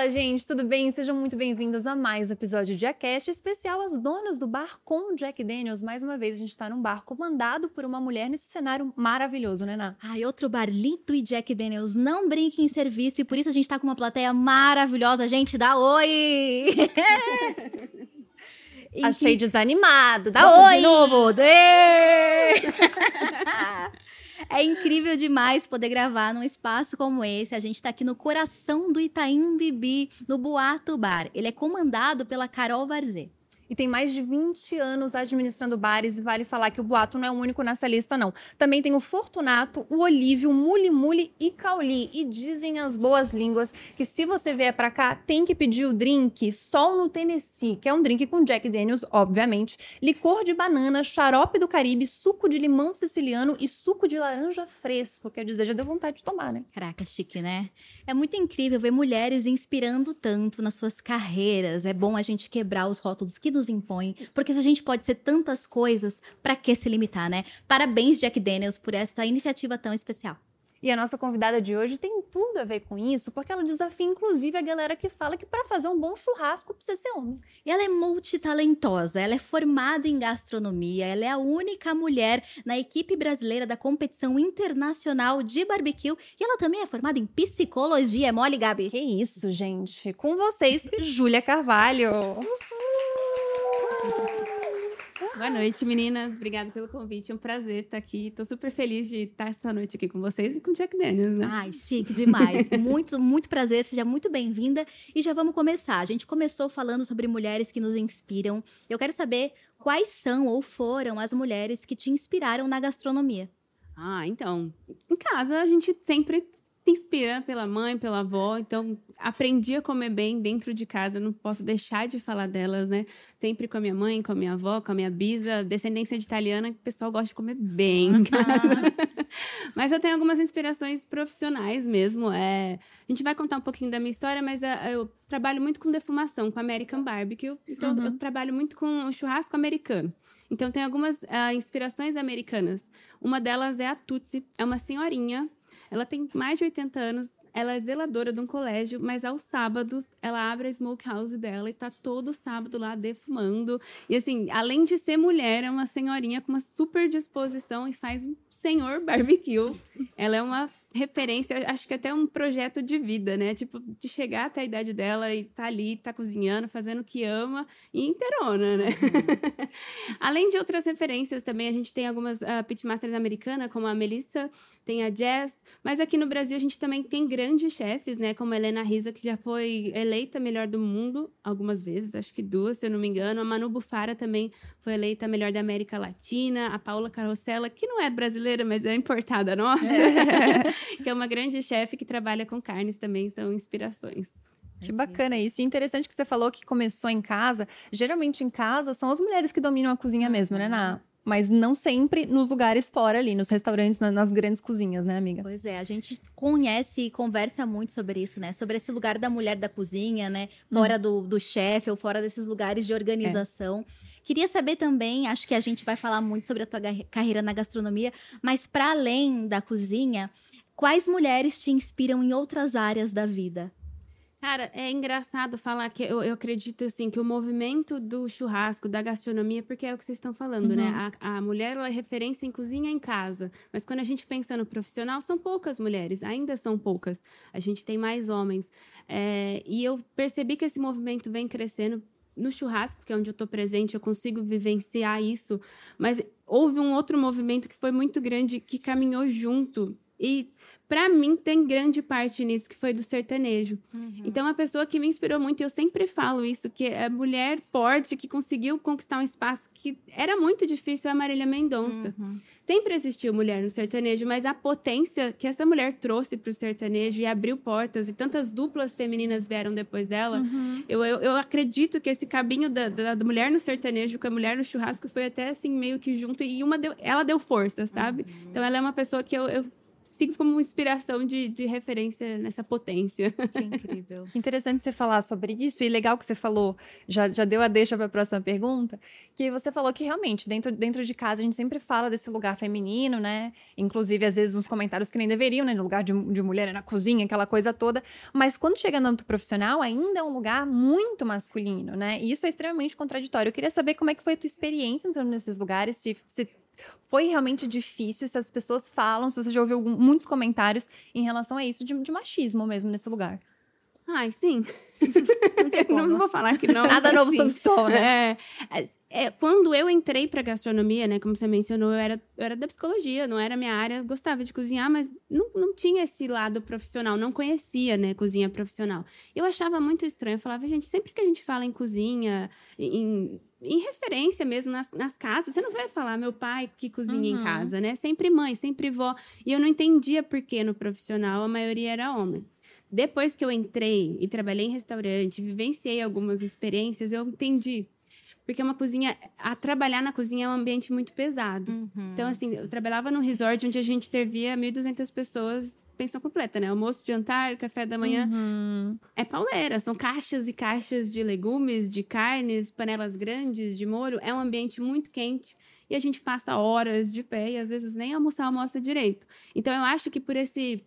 Fala, gente, tudo bem? Sejam muito bem-vindos a mais um episódio de Acast especial às donas do bar com Jack Daniels. Mais uma vez, a gente tá num bar comandado por uma mulher nesse cenário maravilhoso, né, Ná? Ai, outro bar lindo e Jack Daniels não brinque em serviço e por isso a gente tá com uma plateia maravilhosa. Gente, dá oi! Achei desanimado, dá Vamos oi! de novo! É incrível demais poder gravar num espaço como esse. A gente está aqui no coração do Itaim Bibi, no Boato Bar. Ele é comandado pela Carol Varzé e tem mais de 20 anos administrando bares e vale falar que o Boato não é o único nessa lista não. Também tem o Fortunato, o Olívio, Muli Muli e Cauli e dizem as boas línguas que se você vier para cá tem que pedir o drink Sol no Tennessee, que é um drink com Jack Daniels, obviamente, licor de banana, xarope do Caribe, suco de limão siciliano e suco de laranja fresco, quer dizer, já deu vontade de tomar, né? Caraca, chique, né? É muito incrível ver mulheres inspirando tanto nas suas carreiras. É bom a gente quebrar os rótulos que nos nos impõe, porque se a gente pode ser tantas coisas, para que se limitar, né? Parabéns, Jack Daniels, por essa iniciativa tão especial. E a nossa convidada de hoje tem tudo a ver com isso, porque ela desafia inclusive a galera que fala que para fazer um bom churrasco precisa ser homem. E ela é multitalentosa, ela é formada em gastronomia, ela é a única mulher na equipe brasileira da competição internacional de barbecue e ela também é formada em psicologia. É mole, Gabi? Que isso, gente. Com vocês, Júlia Carvalho. Boa noite, meninas. Obrigada pelo convite. É um prazer estar aqui. Tô super feliz de estar essa noite aqui com vocês e com o Jack Daniels, né? Ai, chique demais. muito, muito prazer. Seja muito bem-vinda. E já vamos começar. A gente começou falando sobre mulheres que nos inspiram. Eu quero saber quais são ou foram as mulheres que te inspiraram na gastronomia. Ah, então, em casa a gente sempre se inspira pela mãe, pela avó. Então, aprendi a comer bem dentro de casa. não posso deixar de falar delas, né? Sempre com a minha mãe, com a minha avó, com a minha bisa. Descendência de italiana, o pessoal gosta de comer bem. mas eu tenho algumas inspirações profissionais mesmo. É... A gente vai contar um pouquinho da minha história, mas é, eu trabalho muito com defumação, com American Barbecue. Então, uhum. eu trabalho muito com churrasco americano. Então, tem algumas uh, inspirações americanas. Uma delas é a Tutsi. É uma senhorinha ela tem mais de 80 anos, ela é zeladora de um colégio, mas aos sábados ela abre a smokehouse dela e tá todo sábado lá defumando. E assim, além de ser mulher, é uma senhorinha com uma super disposição e faz um senhor barbecue. Ela é uma referência, acho que até um projeto de vida, né? Tipo, de chegar até a idade dela e tá ali, tá cozinhando, fazendo o que ama e inteirona, né? Uhum. Além de outras referências também, a gente tem algumas uh, pitmasters americanas, como a Melissa, tem a Jess, mas aqui no Brasil a gente também tem grandes chefes, né? Como a Helena Risa, que já foi eleita melhor do mundo algumas vezes, acho que duas, se eu não me engano. A Manu Bufara também foi eleita melhor da América Latina. A Paula Carrossela, que não é brasileira, mas é importada nossa. É. que é uma grande chefe que trabalha com carnes também, são inspirações. Que bacana isso. E interessante que você falou que começou em casa. Geralmente em casa são as mulheres que dominam a cozinha mesmo, né, Na? Mas não sempre nos lugares fora ali, nos restaurantes, nas grandes cozinhas, né, amiga? Pois é, a gente conhece e conversa muito sobre isso, né? Sobre esse lugar da mulher da cozinha, né? Fora hum. do, do chefe ou fora desses lugares de organização. É. Queria saber também, acho que a gente vai falar muito sobre a tua carreira na gastronomia, mas para além da cozinha, Quais mulheres te inspiram em outras áreas da vida? Cara, é engraçado falar que eu, eu, acredito assim que o movimento do churrasco, da gastronomia, porque é o que vocês estão falando, né? uhum. né? A, a mulher ela é referência em cozinha em casa. Mas quando a gente pensa no profissional, são poucas mulheres, ainda são poucas. A gente tem mais homens. É, e eu percebi que esse movimento vem crescendo no churrasco, porque é onde eu estou presente, eu consigo vivenciar isso. Mas houve um outro movimento que foi muito grande, que caminhou junto e para mim tem grande parte nisso que foi do sertanejo. Uhum. Então a pessoa que me inspirou muito, eu sempre falo isso, que é a mulher forte que conseguiu conquistar um espaço que era muito difícil é a Marília Mendonça. Uhum. Sempre existiu mulher no sertanejo, mas a potência que essa mulher trouxe para o sertanejo e abriu portas e tantas duplas femininas vieram depois dela, uhum. eu, eu, eu, acredito que esse caminho da, da, da, mulher no sertanejo com a mulher no churrasco foi até assim meio que junto e uma deu, ela deu força, sabe? Uhum. Então ela é uma pessoa que eu, eu sigo como inspiração de, de referência nessa potência. Que incrível. Que interessante você falar sobre isso, e legal que você falou, já, já deu a deixa para a próxima pergunta, que você falou que realmente, dentro, dentro de casa, a gente sempre fala desse lugar feminino, né? Inclusive, às vezes, uns comentários que nem deveriam, né? No lugar de, de mulher, é na cozinha, aquela coisa toda. Mas quando chega no âmbito profissional, ainda é um lugar muito masculino, né? E isso é extremamente contraditório. Eu queria saber como é que foi a tua experiência entrando nesses lugares, se, se foi realmente difícil, se as pessoas falam, se você já ouviu muitos comentários em relação a isso de, de machismo mesmo nesse lugar. Ai, sim. Não não vou falar que não. Nada novo sim. sob o sol, né? É, é, quando eu entrei pra gastronomia, né, como você mencionou, eu era, eu era da psicologia, não era minha área, gostava de cozinhar, mas não, não tinha esse lado profissional, não conhecia, né, cozinha profissional. Eu achava muito estranho, eu falava, gente, sempre que a gente fala em cozinha, em, em referência mesmo nas, nas casas, você não vai falar meu pai que cozinha Uhum. em casa, né? Sempre mãe, sempre vó. E eu não entendia por que no profissional a maioria era homem. Depois que eu entrei e trabalhei em restaurante, vivenciei algumas experiências, eu entendi. Porque uma cozinha, a trabalhar na cozinha é um ambiente muito pesado. Uhum. Então, assim, eu trabalhava num resort onde a gente servia 1.200 pessoas, pensão completa, né? Almoço, jantar, café da manhã. Uhum. É pauleira, são caixas e caixas de legumes, de carnes, panelas grandes, de molho. É um ambiente muito quente e a gente passa horas de pé e às vezes nem almoçar almoça direito. Então eu acho que por esse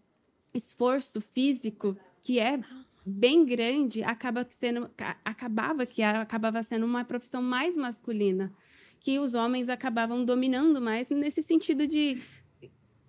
esforço físico que é bem grande, acaba sendo ca- acabava que acabava sendo uma profissão mais masculina, que os homens acabavam dominando mais nesse sentido de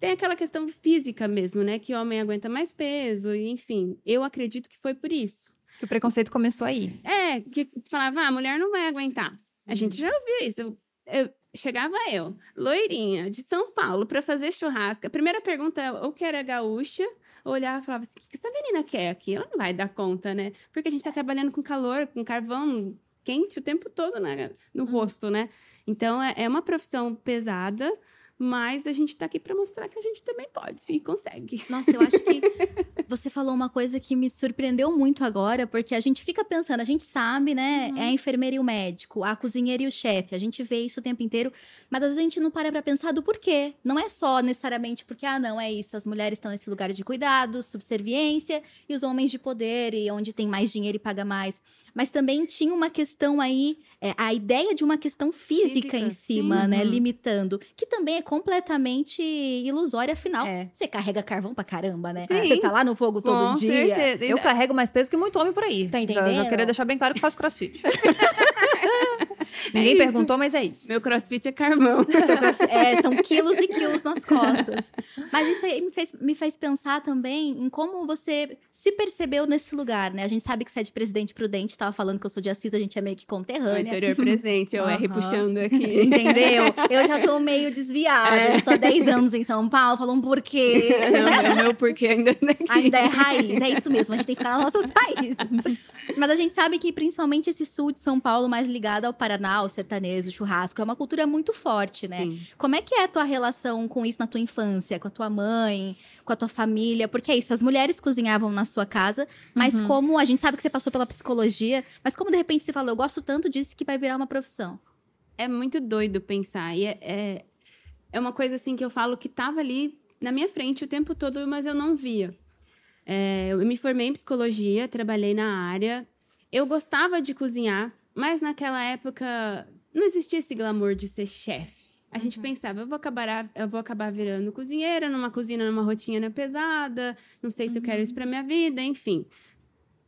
tem aquela questão física mesmo, né? Que o homem aguenta mais peso, enfim. Eu acredito que foi por isso. Que o preconceito começou aí. É, que falava, ah, a mulher não vai aguentar. A gente Uhum. já ouviu isso. Eu, eu- chegava eu, loirinha, de São Paulo, para fazer churrasco. A primeira pergunta é, ou que era gaúcha, olhava e falava assim, o que essa menina quer aqui? Ela não vai dar conta, né? Porque a gente tá trabalhando com calor, com carvão quente o tempo todo né? no rosto, né? Então, é, é uma profissão pesada, mas a gente tá aqui para mostrar que a gente também pode e consegue. Nossa, eu acho que você falou uma coisa que me surpreendeu muito agora, porque a gente fica pensando, a gente sabe, né? É a enfermeira e o médico, a cozinheira e o chefe, a gente vê isso o tempo inteiro, mas às vezes a gente não para pra pensar do porquê. Não é só necessariamente porque, ah, não, é isso, as mulheres estão nesse lugar de cuidado, subserviência, e os homens de poder, e onde tem mais dinheiro e paga mais. Mas também tinha uma questão aí, é, a ideia de uma questão física, Física, em sim. cima, né? Uhum. Limitando, que também é completamente ilusória, afinal. É. Você carrega carvão pra caramba, né? Sim. Você tá lá no fogo todo Com dia. certeza. Eu carrego mais peso que muito homem por aí. Tá Já- Já, entendendo? queria deixar bem claro que faço crossfit. Ninguém isso. perguntou, mas é isso. Meu crossfit é carvão. É, são quilos e quilos nas costas. Mas isso aí me fez, me fez pensar também em como você se percebeu nesse lugar, né? A gente sabe que você é de Presidente Prudente, tava falando que eu sou de Assis, a gente é meio que O conterrânea. interior presente, eu R Aham. puxando aqui. Entendeu? Eu já tô meio desviada. É. Eu tô há 10 anos em São Paulo, falando por quê. Não, o meu porquê ainda daqui. Ainda é raiz, é isso mesmo, a gente tem que ficar nas nossas raízes. Mas a gente sabe que principalmente esse sul de São Paulo, mais ligado ao Paraná, ao sertanejo, o churrasco, é uma cultura muito forte, né? Sim. Como é que é a tua relação com isso na tua infância, com a tua mãe, com a tua família? Porque é isso, as mulheres cozinhavam na sua casa, mas Uhum. como a gente sabe que você passou pela psicologia, mas como de repente você falou, eu gosto tanto disso que vai virar uma profissão. É muito doido pensar. E é, é, é uma coisa assim que eu falo que tava ali na minha frente o tempo todo, mas eu não via. É, eu me formei em psicologia, trabalhei na área. Eu gostava de cozinhar, mas naquela época não existia esse glamour de ser chefe. A gente pensava, eu vou acabar, eu vou acabar virando cozinheira numa cozinha, numa rotina pesada, não sei se eu quero isso pra minha vida, enfim.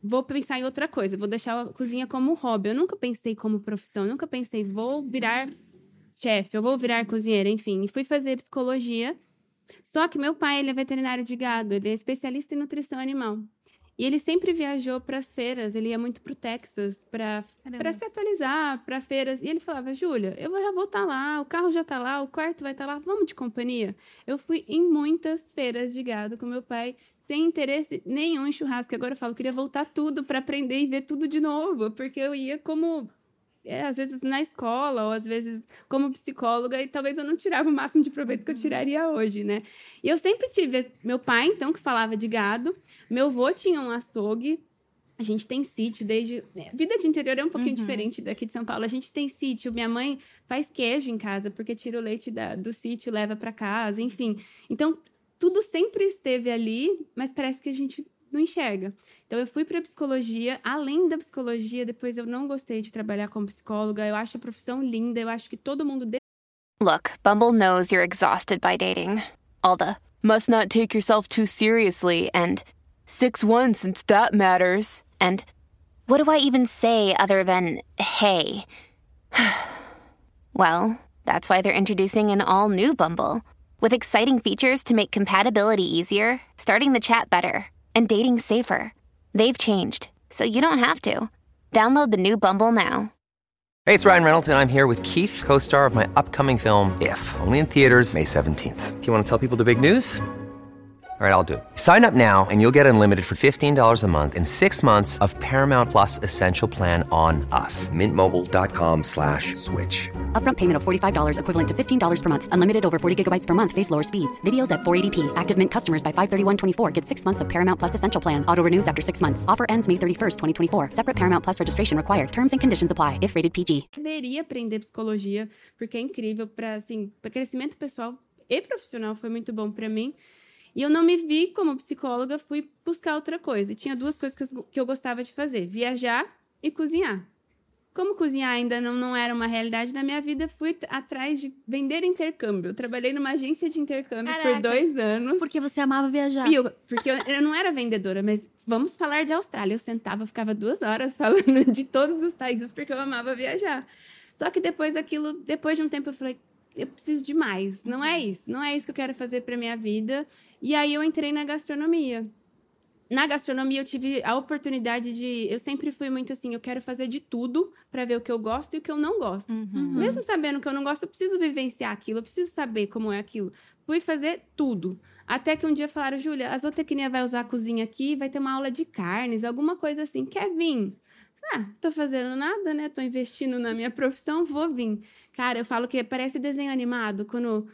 Vou pensar em outra coisa, vou deixar a cozinha como hobby. Eu nunca pensei como profissão, eu nunca pensei, vou virar chefe, eu vou virar cozinheira, enfim. E fui fazer psicologia. Só que meu pai, ele é veterinário de gado, ele é especialista em nutrição animal. E ele sempre viajou para as feiras, ele ia muito pro Texas para se atualizar, para feiras. E ele falava: "Júlia, eu já vou estar lá, o carro já tá lá, o quarto vai estar lá, vamos de companhia". Eu fui em muitas feiras de gado com meu pai, sem interesse nenhum em churrasco. Agora eu falo, eu queria voltar tudo para aprender e ver tudo de novo, porque eu ia como é, às vezes na escola, ou às vezes como psicóloga, e talvez eu não tirava o máximo de proveito que eu tiraria hoje, né? E eu sempre tive. Meu pai, então, que falava de gado, meu avô tinha um açougue. A gente tem sítio desde. é, Vida de interior é um pouquinho Uhum. diferente daqui de São Paulo. A gente tem sítio. Minha mãe faz queijo em casa, porque tira o leite da- do sítio, leva para casa, enfim. Então, tudo sempre esteve ali, mas parece que a gente não enxerga. Então eu fui para psicologia, além da psicologia, depois eu não gostei de trabalhar como psicóloga. Eu acho a profissão linda, eu acho que todo mundo Look, Bumble knows you're exhausted by dating. All the must not take yourself too seriously and 6-1 since that matters. And what do I even say other than hey? well, that's why they're introducing an all new Bumble with exciting features to make compatibility easier, starting the chat better, and dating safer. They've changed, so you don't have to. Download the new Bumble now. Hey, it's Ryan Reynolds, and I'm here with Keith, co star of my upcoming film, If, only in theaters, May 17th. Do you want to tell people the big news? All right, I'll do it. Sign up now and you'll get unlimited for $15 a month in six months of Paramount Plus Essential Plan on us. Mintmobile.com slash switch. Upfront payment of $45 equivalent to $15 per month. Unlimited over 40 gigabytes per month. Face lower speeds. Videos at 480p. Active Mint customers by 531.24 get six months of Paramount Plus Essential Plan. Auto renews after six months. Offer ends May 31st, 2024. Separate Paramount Plus registration required. Terms and conditions apply if rated PG. Deveria aprender psicologia, porque é incrível para assim, para crescimento pessoal e profissional foi muito bom para mim. E eu não me vi como psicóloga, fui buscar outra coisa. E tinha duas coisas que eu, que eu gostava de fazer: viajar e cozinhar. Como cozinhar ainda não, não era uma realidade na minha vida, fui atrás de vender intercâmbio. Eu trabalhei numa agência de intercâmbios por dois anos. Porque você amava viajar. E eu, porque eu, eu, não era vendedora, mas vamos falar de Austrália. Eu sentava, ficava duas horas falando de todos os países, porque eu amava viajar. Só que depois aquilo, depois de um tempo, eu falei, eu preciso de mais. Não é isso. Não é isso que eu quero fazer para minha vida. E aí eu entrei na gastronomia. Na gastronomia eu tive a oportunidade de, eu sempre fui muito assim, eu quero fazer de tudo para ver o que eu gosto e o que eu não gosto. Uhum. Mesmo sabendo que eu não gosto, eu preciso vivenciar aquilo, eu preciso saber como é aquilo. Fui fazer tudo. Até que um dia falaram, Júlia, a zootecnia vai usar a cozinha aqui, vai ter uma aula de carnes, alguma coisa assim. Quer vir? Ah, tô fazendo nada, né? Tô investindo na minha profissão, vou vir. Cara, eu falo que parece desenho animado, quando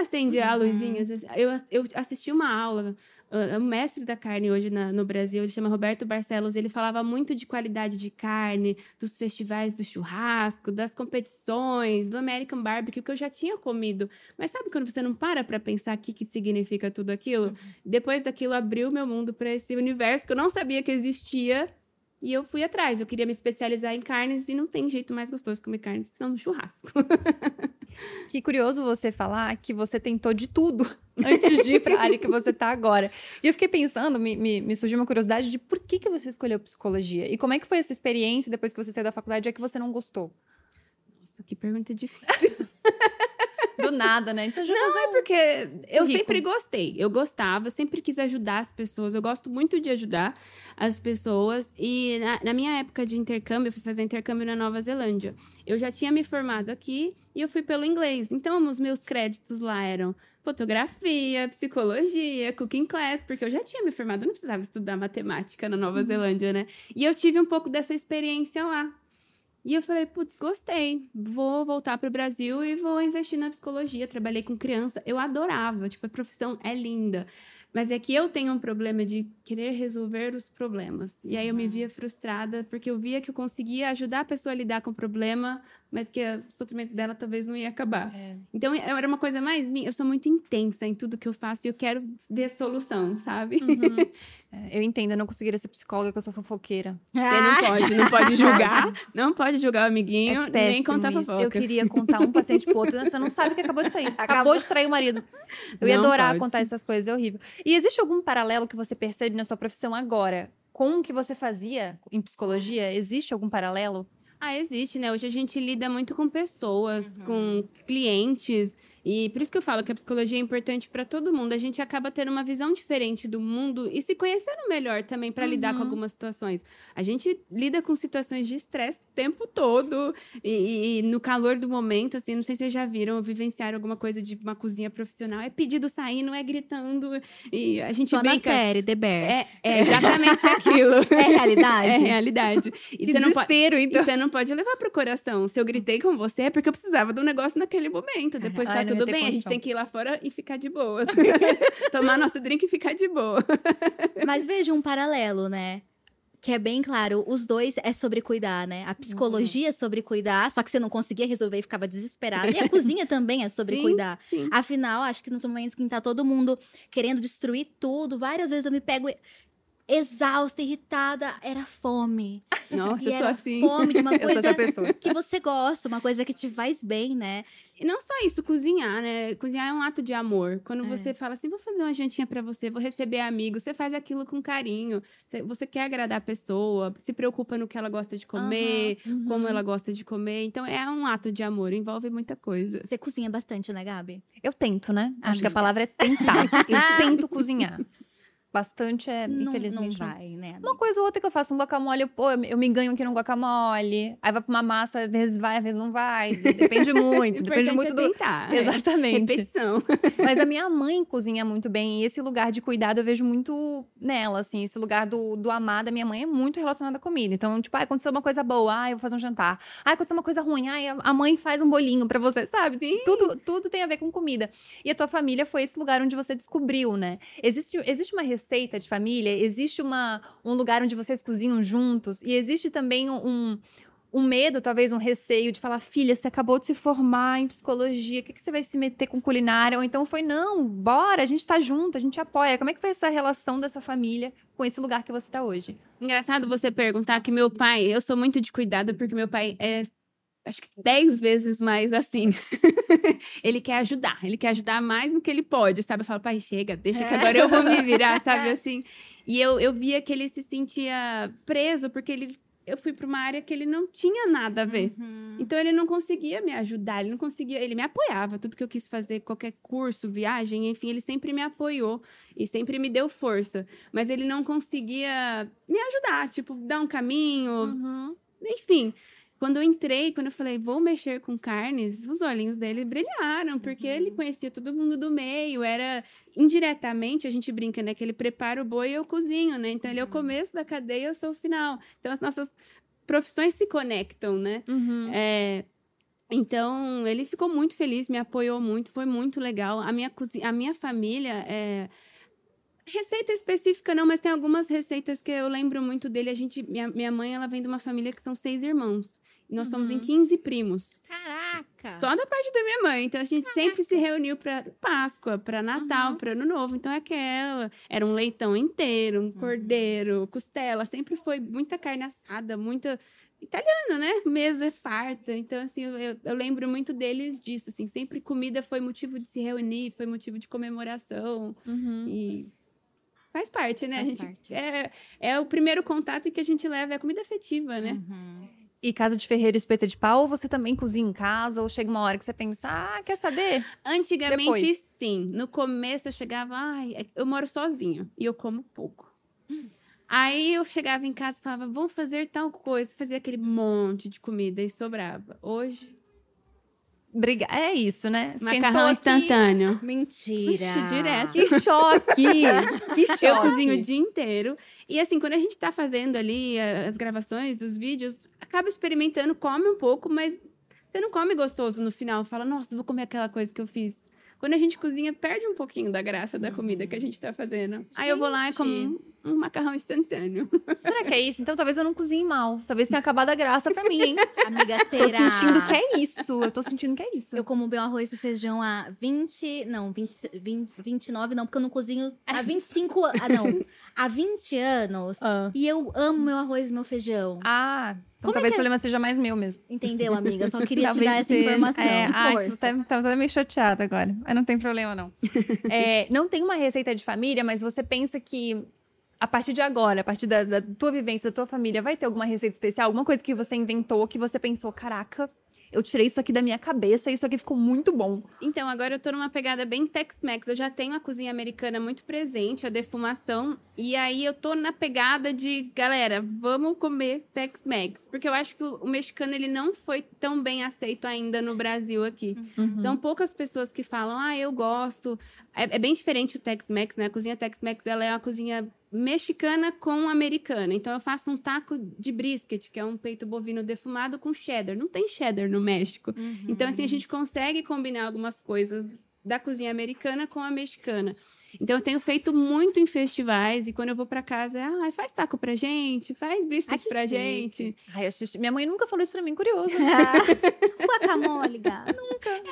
acende uhum. a luzinha. Eu, eu assisti uma aula, uh, o mestre da carne hoje na, no Brasil, ele chama Roberto Barcelos, ele falava muito de qualidade de carne, dos festivais do churrasco, das competições, do American Barbecue, que eu já tinha comido. Mas sabe quando você não para pra pensar o que, que significa tudo aquilo? Uhum. Depois daquilo, abriu meu mundo para esse universo que eu não sabia que existia e eu fui atrás. Eu queria me especializar em carnes e não tem jeito mais gostoso de comer carnes que no churrasco. que curioso você falar que você tentou de tudo antes de ir para a área que você está agora. E eu fiquei pensando, me, me, me, surgiu uma curiosidade de por que, que você escolheu psicologia e como é que foi essa experiência depois que você saiu da faculdade é que você não gostou? Nossa, que pergunta difícil. Do nada, né? Então, já não, é porque eu sempre gostei. Eu gostava, sempre quis ajudar as pessoas. Eu gosto muito de ajudar as pessoas. E na, na minha época de intercâmbio, eu fui fazer intercâmbio na Nova Zelândia. Eu já tinha me formado aqui e eu fui pelo inglês. Então, os meus créditos lá eram fotografia, psicologia, cooking class, porque eu já tinha me formado, eu não precisava estudar matemática na Nova uhum. Zelândia, né? E eu tive um pouco dessa experiência lá. E eu falei, putz, gostei. Vou voltar para o Brasil e vou investir na psicologia. Trabalhei com criança, eu adorava. Tipo, a profissão é linda. Mas é que eu tenho um problema de querer resolver os problemas. E aí eu me via frustrada porque eu via que eu conseguia ajudar a pessoa a lidar com o problema, mas que o sofrimento dela talvez não ia acabar. É. Então era uma coisa mais minha. Eu sou muito intensa em tudo que eu faço e eu quero ver solução, sabe? Uhum. é, eu entendo, eu não conseguiria ser psicóloga, que eu sou fofoqueira. Ah. Você não pode, não pode julgar, não pode julgar o amiguinho, é nem contar fofoca. Eu queria contar um paciente pro outro, você não sabe o que acabou de sair. Acabou, acabou de trair o marido. Eu ia não adorar pode. contar essas coisas, é horrível. E existe algum paralelo que você percebe na sua profissão agora com o que você fazia em psicologia? Existe algum paralelo? Ah, existe, né? Hoje a gente lida muito com pessoas, uhum. com clientes. E por isso que eu falo que a psicologia é importante para todo mundo. A gente acaba tendo uma visão diferente do mundo e se conhecendo melhor também para uhum. lidar com uhum. algumas situações. A gente lida com situações de estresse o tempo todo e, e, no calor do momento, assim, não sei se vocês já viram ou vivenciaram alguma coisa de uma cozinha profissional. É pedido sair, não é gritando. E a gente Só brinca... na série, The Bear. É, é exatamente aquilo. É realidade? É realidade. E que você não então. E você não pode levar pro coração. Se eu gritei com você é porque eu precisava de um negócio naquele momento. Depois tá tudo bem, a gente tem que ir lá fora e ficar de boa. Tomar nosso drink e ficar de boa. Mas veja um paralelo, né? Que é bem claro, os dois é sobre cuidar, né? A psicologia é sobre cuidar, só que você não conseguia resolver e ficava desesperada. E a cozinha também é sobre Sim, cuidar. sim. Afinal, acho que nos momentos que tá todo mundo querendo destruir tudo, várias vezes eu me pego exausta, irritada, era fome. Nossa, E eu sou era assim. fome de uma Eu sou coisa que você gosta, uma coisa que te faz bem, né? E não só isso, cozinhar, né? Cozinhar é um ato de amor. Quando É. você fala assim, vou fazer uma jantinha pra você, vou receber amigos, você faz aquilo com carinho. Você- Você quer agradar a pessoa, se preocupa no que ela gosta de comer, uhum. como ela gosta de comer. Então é um ato de amor, envolve muita coisa. Você cozinha bastante, né, Gabi? Eu tento, né? Acho que a Amiga. palavra é tentar. Eu tento cozinhar. Bastante é, Não- infelizmente. não vai, né? Uma coisa ou outra que eu faço, um guacamole, pô, eu, me ganho aqui no guacamole. Aí vai pra uma massa, às vezes vai, às vezes não vai. Depende muito. Depende muito é do. tentar, né? Exatamente. Repetição. Mas a minha mãe cozinha muito bem. E esse lugar de cuidado eu vejo muito nela, assim. Esse lugar do, do amar da minha mãe é muito relacionado à comida. Então, tipo, ah, aconteceu uma coisa boa, ah, eu vou fazer um jantar. Ah, aconteceu uma coisa ruim, ah, a mãe faz um bolinho pra você, sabe? Sim. Tudo, tudo tem a ver com comida. E a tua família foi esse lugar onde você descobriu, né? Existe, existe uma receita de família, existe uma, um lugar onde vocês cozinham juntos, e existe também um, um medo, talvez um receio de falar, filha, você acabou de se formar em psicologia, o que, que você vai se meter com culinária? Ou então foi, não, bora, a gente tá junto, a gente apoia. Como é que foi essa relação dessa família com esse lugar que você tá hoje? Engraçado você perguntar que meu pai, eu sou muito de cuidado porque meu pai é acho que dez vezes mais assim. ele quer ajudar, ele quer ajudar mais do que ele pode, sabe? Eu falo, pai, chega, deixa que agora eu vou me virar, sabe assim? E eu, eu via que ele se sentia preso porque ele eu fui para uma área que ele não tinha nada a ver. Então ele não conseguia me ajudar, ele não conseguia, ele me apoiava, tudo que eu quis fazer, qualquer curso, viagem, enfim, ele sempre me apoiou e sempre me deu força, mas ele não conseguia me ajudar, tipo, dar um caminho, enfim. Quando eu entrei, quando eu falei, vou mexer com carnes, os olhinhos dele brilharam, porque ele conhecia todo mundo do meio, era indiretamente, a gente brinca, né, que ele prepara o boi e eu cozinho, né? Então ele é o começo da cadeia, eu sou o final. Então as nossas profissões se conectam, né? É, então, ele ficou muito feliz, me apoiou muito, foi muito legal. A minha, cozi- a minha família é. Receita específica não, mas tem algumas receitas que eu lembro muito dele. A gente, minha, minha mãe, ela vem de uma família que são seis irmãos. Nós somos em 15 primos. Caraca! Só da parte da minha mãe. Então a gente sempre se reuniu para Páscoa, para Natal, para Ano Novo. Então é aquela. Era um leitão inteiro, um cordeiro, costela. Sempre foi muita carne assada, muita. Italiano, né? Mesa farta. Então, assim, eu, eu- lembro muito deles disso. Assim, sempre comida foi motivo de se reunir, foi motivo de comemoração. E faz parte, né? Faz a gente, parte. É, é o primeiro contato que a gente leva, é a comida afetiva, né? Uhum. E casa de ferreiro e espeta de pau, ou você também cozinha em casa? Ou chega uma hora que você pensa, ah, quer saber? Antigamente, Depois. sim. No começo eu chegava, ai, é- eu moro sozinho e eu como pouco. Aí eu chegava em casa e falava, vamos fazer tal coisa, fazia aquele monte de comida e sobrava. Hoje, Briga... É isso, né? Esquentou macarrão aqui. instantâneo. Mentira! Direto. Que choque! que choque! Eu cozinho o dia inteiro. E assim, quando a gente tá fazendo ali a- as gravações dos vídeos, acaba experimentando, come um pouco, mas você não come gostoso no final. Fala, nossa, vou comer aquela coisa que eu fiz. Quando a gente cozinha, perde um pouquinho da graça da comida que a gente tá fazendo. Aí eu vou lá e como um, macarrão instantâneo. Será que é isso? Então talvez eu não cozinhe mal. Talvez tenha acabado a graça pra mim, hein? Amiga, Tô será? sentindo que é isso. Eu tô sentindo que é isso. Eu como meu arroz e feijão há 20. Não, 20, 20, 29, não, porque eu não cozinho há 25 anos. Ah, não. Há 20 anos. Ah. E eu amo meu arroz e meu feijão. Ah, então Como é talvez que o é? problema seja mais meu mesmo. Entendeu, amiga? Só queria te Talvez dar essa informação. É, ai, tô tô até meio chateada agora. Mas não tem problema, não. É, não tem uma receita de família, mas você pensa que a partir de agora, a partir da, da tua vivência, da tua família, vai ter alguma receita especial? Alguma coisa que você inventou, que você pensou, caraca, eu tirei isso aqui da minha cabeça e isso aqui ficou muito bom. Então, agora eu tô numa pegada bem Tex-Mex. Eu já tenho a cozinha americana muito presente, a defumação. E aí eu tô na pegada de, galera, vamos comer Tex-Mex. Porque eu acho que o, o mexicano, ele não foi tão bem aceito ainda no Brasil aqui. São poucas pessoas que falam, ah, eu gosto. É, é bem diferente o Tex-Mex, né? A cozinha Tex-Mex, ela é uma cozinha mexicana com americana. Então eu faço um taco de brisket, que é um peito bovino defumado com cheddar. Não tem cheddar no México. Então assim a gente consegue combinar algumas coisas da cozinha americana com a mexicana. Então eu tenho feito muito em festivais e quando eu vou para casa, é, ah, faz taco pra gente, faz brisket pra chique. gente. Ai, assisti- Minha mãe nunca falou isso pra mim, curioso. Guacamole, gata.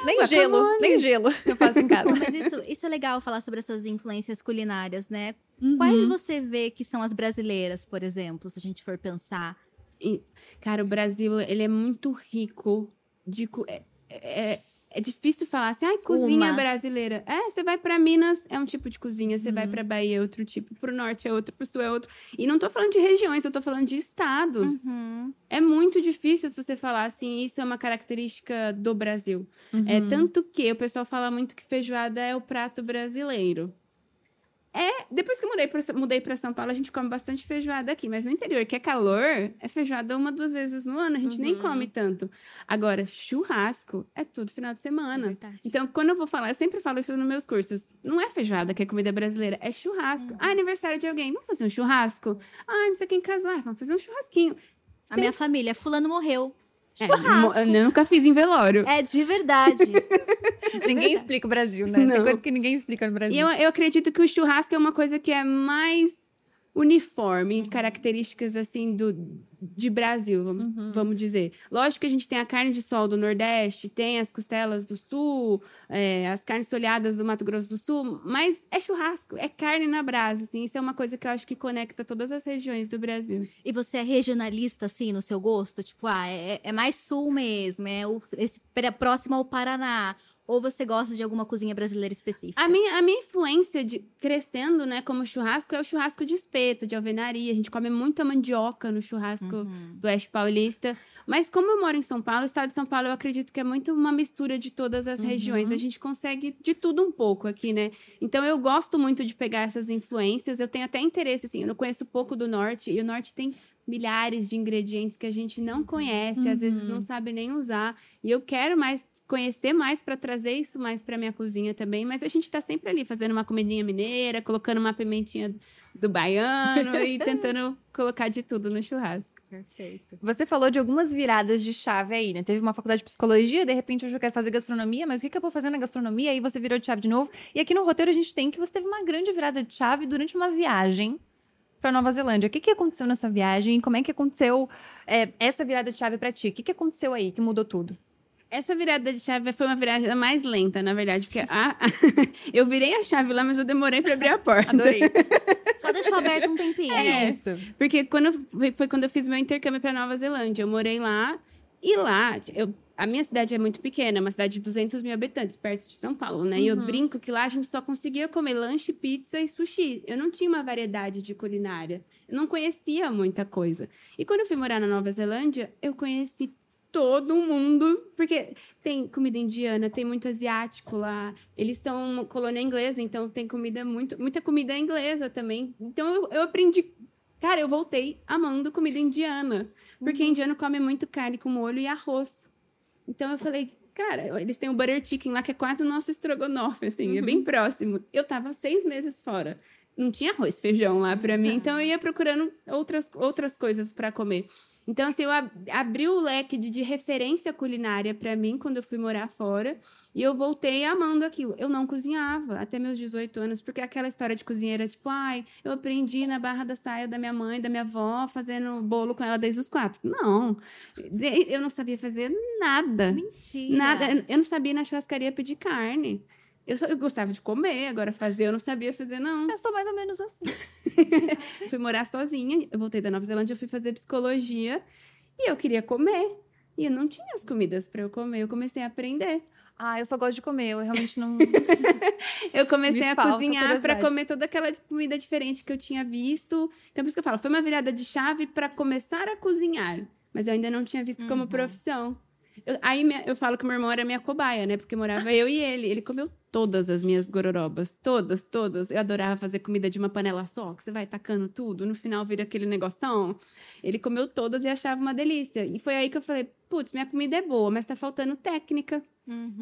nem guacamole. gelo, nem gelo eu faço em casa. Mas isso, isso é legal falar sobre essas influências culinárias, né? Quais você vê que são as brasileiras, por exemplo, se a gente for pensar? E, cara, o Brasil, ele é muito rico de... É, é, é difícil falar assim, ai, cozinha Uma. brasileira. É, você vai pra Minas, é um tipo de cozinha. Você Uhum. vai pra Bahia, é outro tipo. Pro Norte é outro, pro Sul é outro. E não tô falando de regiões, eu tô falando de estados. Uhum. É muito difícil você falar assim, isso é uma característica do Brasil. É tanto que o pessoal fala muito que feijoada é o prato brasileiro. É, depois que eu mudei pra, mudei São Paulo, a gente come bastante feijoada aqui, mas no interior, que é calor, é feijoada uma, duas vezes no ano, a gente nem come tanto. Agora, churrasco é todo final de semana. Verdade. Então, quando eu vou falar, eu sempre falo isso nos meus cursos. Não é feijoada que é comida brasileira, é churrasco. Ah, aniversário de alguém, vamos fazer um churrasco? Ah, não sei quem casou, ah, vamos fazer um churrasquinho. A minha família, fulano morreu. É, Churrasco. eu nunca fiz em velório. É de verdade. Ninguém explica o Brasil, né? Tem Não. coisa que ninguém explica no Brasil. E eu, eu acredito que o churrasco é uma coisa que é mais uniforme em características assim do de Brasil, vamos, vamos dizer. Lógico que a gente tem a carne de sol do Nordeste, tem as costelas do Sul, é, as carnes folhadas do Mato Grosso do Sul, mas é churrasco, é carne na brasa, assim. Isso é uma coisa que eu acho que conecta todas as regiões do Brasil. E você é regionalista, assim, no seu gosto? Tipo, ah, é, é mais sul mesmo, é o, esse próximo ao Paraná. Ou você gosta de alguma cozinha brasileira específica? A minha, a minha influência de crescendo, né, como churrasco é o churrasco de espeto, de alvenaria. A gente come muita mandioca no churrasco do Oeste Paulista. Mas como eu moro em São Paulo, o estado de São Paulo, eu acredito que é muito uma mistura de todas as regiões. A gente consegue de tudo um pouco aqui, né? Então eu gosto muito de pegar essas influências. Eu tenho até interesse, assim, eu não conheço pouco do norte, e o norte tem milhares de ingredientes que a gente não conhece, às vezes não sabe nem usar. E eu quero mais conhecer mais para trazer isso mais para minha cozinha também, mas a gente tá sempre ali fazendo uma comidinha mineira, colocando uma pimentinha do baiano e tentando colocar de tudo no churrasco. Perfeito. Você falou de algumas viradas de chave aí, né? Teve uma faculdade de psicologia, de repente hoje eu quero fazer gastronomia, mas o que, que eu vou fazer na gastronomia? Aí você virou de chave de novo. E aqui no roteiro a gente tem que você teve uma grande virada de chave durante uma viagem para Nova Zelândia. O que, que aconteceu nessa viagem? E como é que aconteceu é, essa virada de chave para ti? O que, que aconteceu aí que mudou tudo? Essa virada de chave foi uma virada mais lenta, na verdade, porque a- eu virei a chave lá, mas eu demorei para abrir a porta. Adorei. Só deixou aberto um tempinho. É. Isso. Porque quando eu- foi, foi quando eu fiz meu intercâmbio para Nova Zelândia. Eu morei lá e lá, eu, a minha cidade é muito pequena, é uma cidade de 200 mil habitantes, perto de São Paulo, né? E eu brinco que lá a gente só conseguia comer lanche, pizza e sushi. Eu não tinha uma variedade de culinária. Eu não conhecia muita coisa. E quando eu fui morar na Nova Zelândia, eu conheci todo mundo, porque tem comida indiana, tem muito asiático lá. Eles são uma colônia inglesa, então tem comida muito, muita comida inglesa também. Então eu, eu aprendi, cara, eu voltei amando comida indiana, porque indiano come muito carne com molho e arroz. Então eu falei, cara, eles têm o butter chicken lá que é quase o nosso estrogonofe, assim, é bem próximo. Eu tava seis meses fora. Não tinha arroz, feijão lá pra mim, então eu ia procurando outras, outras coisas pra comer. Então, assim, eu ab- abri o leque de, de referência culinária pra mim quando eu fui morar fora. E eu voltei amando aquilo. Eu não cozinhava até meus 18 anos, porque aquela história de cozinheira, tipo, ai, eu aprendi na barra da saia da minha mãe, da minha avó, fazendo bolo com ela desde os quatro. Não. Eu não sabia fazer nada. Mentira. Nada. Eu não sabia na churrascaria pedir carne. Eu, só, eu gostava de comer, agora fazer eu não sabia fazer, não. Eu sou mais ou menos assim. fui morar sozinha, eu voltei da Nova Zelândia, eu fui fazer psicologia e eu queria comer. E eu não tinha as comidas para eu comer, eu comecei a aprender. Ah, eu só gosto de comer, eu realmente não. Eu comecei Me a cozinhar para comer toda aquela comida diferente que eu tinha visto. Então, por isso que eu falo, foi uma virada de chave para começar a cozinhar. Mas eu ainda não tinha visto como profissão. Eu- aí minha- eu falo que meu irmão era minha cobaia, né? Porque morava eu e ele. Ele comeu todas as minhas gororobas. Todas, todas. Eu adorava fazer comida de uma panela só, que você vai tacando tudo. No final vira aquele negoção. Ele comeu todas e achava uma delícia. E foi aí que eu falei, putz, minha comida é boa, mas tá faltando técnica.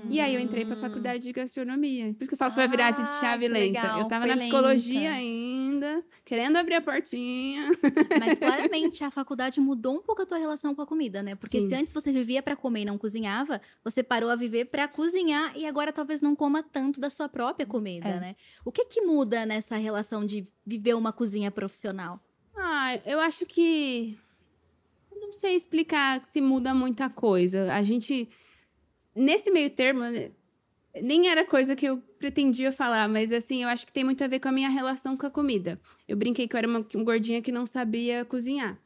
E aí eu entrei pra faculdade de gastronomia. Por isso que eu falo que foi a virada de Ah, chave que lenta. legal, eu tava na psicologia lenta. ainda, querendo abrir a portinha. Mas claramente a faculdade mudou um pouco a tua relação com a comida, né? Porque Sim. se antes você vivia pra comer e não cozinhava, você parou a viver pra cozinhar e agora talvez não coma tanto da sua própria comida, É. né? O que que muda nessa relação de viver uma cozinha profissional? Ah, eu acho que. Não sei explicar se muda muita coisa. A gente. Nesse meio termo, né, nem era coisa que eu pretendia falar, mas assim, eu acho que tem muito a ver com a minha relação com a comida. Eu brinquei que eu era uma uma gordinha que não sabia cozinhar.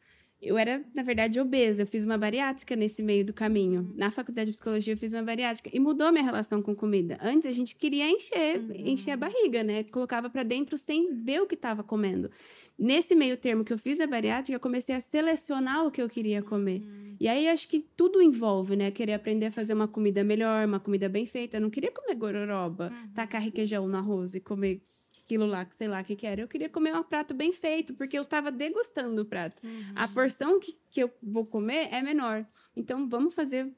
Eu era, na verdade, obesa. Eu fiz uma bariátrica nesse meio do caminho. Na faculdade de psicologia, eu fiz uma bariátrica. E mudou minha relação com comida. Antes, a gente queria encher, encher a barriga, né? Colocava pra dentro sem ver o que estava comendo. Nesse meio termo que eu fiz a bariátrica, eu comecei a selecionar o que eu queria comer. E aí, acho que tudo envolve, né? Querer aprender a fazer uma comida melhor, uma comida bem feita. Eu não queria comer gororoba, tacar requeijão no arroz e comer aquilo lá, que sei lá o que que era. Eu queria comer um prato bem feito, porque eu estava degustando o prato. A porção que, que eu vou comer é menor. Então, vamos fazer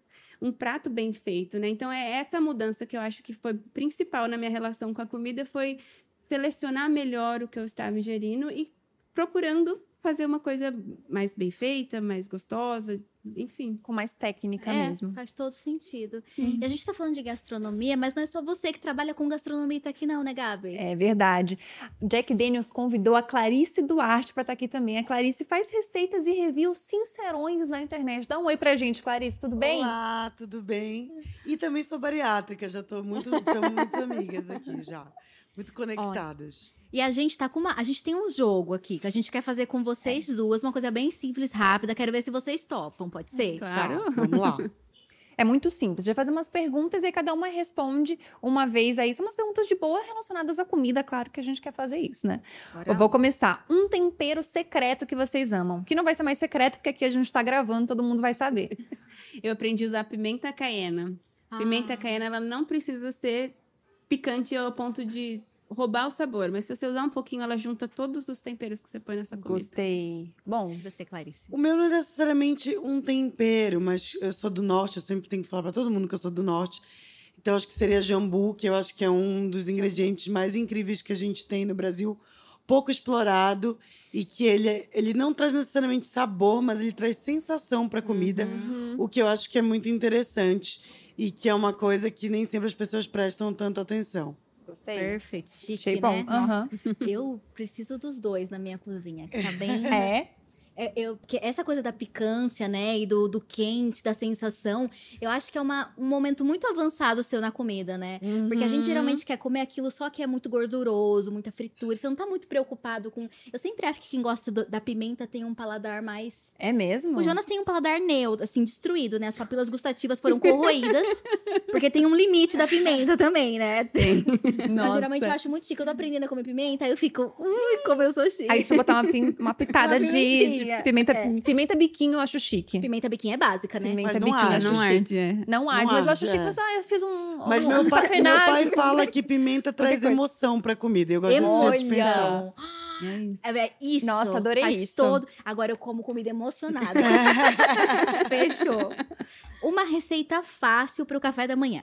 um prato bem feito, né? Então, é essa mudança que eu acho que foi principal na minha relação com a comida, foi selecionar melhor o que eu estava ingerindo e procurando fazer uma coisa mais bem feita, mais gostosa, enfim. Com mais técnica É, mesmo. faz todo sentido. E a gente tá falando de gastronomia, mas não é só você que trabalha com gastronomia tá aqui não, né, Gabi? É verdade. Jack Daniels convidou a Clarice Duarte para estar aqui também. A Clarice faz receitas e reviews sincerões na internet. Dá um oi pra gente, Clarice, tudo bem? Olá, tudo bem? E também sou bariátrica, já tô muito, somos muitas amigas aqui já. Muito conectadas. E a gente tá com uma. A gente tem um jogo aqui que a gente quer fazer com vocês duas, uma coisa bem simples, rápida. Quero ver se vocês topam, pode ser? Claro. Tá, vamos lá. É muito simples. Já fazer umas perguntas e aí cada uma responde uma vez aí. São umas perguntas de boa relacionadas à comida, claro que a gente quer fazer isso, né? Eu vou começar. Um tempero secreto que vocês amam. Que não vai ser mais secreto, porque aqui a gente tá gravando, todo mundo vai saber. Eu aprendi a usar pimenta caiena. Pimenta caiena, ela não precisa ser picante ao ponto de roubar o sabor, mas se você usar um pouquinho, ela junta todos os temperos que você põe na sua comida. Gostei. Bom, você, Clarice. O meu não é necessariamente um tempero, mas eu sou do norte, eu sempre tenho que falar pra todo mundo que eu sou do norte. Então acho que seria jambu, que eu acho que é um dos ingredientes mais incríveis que a gente tem no Brasil, pouco explorado e que ele, ele não traz necessariamente sabor, mas ele traz sensação pra comida, o que eu acho que é muito interessante e que é uma coisa que nem sempre as pessoas prestam tanta atenção. Gostei. Perfeito, chique, Achei né? bom. Nossa, eu preciso dos dois na minha cozinha, que tá bem... É. É, eu, porque essa coisa da picância, né, e do, do quente, da sensação, eu acho que é uma, um momento muito avançado seu na comida, né? Porque a gente geralmente quer comer aquilo só que é muito gorduroso, muita fritura. Você não tá muito preocupado com. Eu sempre acho que quem gosta do- da pimenta tem um paladar mais. É mesmo? O Jonas tem um paladar neutro, assim, destruído, né? As papilas gustativas foram corroídas, porque tem um limite da pimenta também, né? Tem. Mas geralmente eu acho muito chique. Eu tô aprendendo a comer pimenta, aí eu fico, ui, como eu sou chique. Aí deixa eu botar uma, uma pitada Uma de, de pimenta, é. pimenta biquinho, eu acho chique. Pimenta biquinha é básica, né? Pimenta Mas não biquinho, arde. acho Não chique. arde, é. Não arde, Não mas eu acho arde, chique. é. Mas, ah, eu fiz um. Mas um, meu um pai, meu pai fala que pimenta traz emoção pra comida. Eu gosto Emoção. É isso. É, é isso. Nossa, adorei faz isso. Todo... Agora eu como comida emocionada. Fechou. Uma receita fácil pro café da manhã.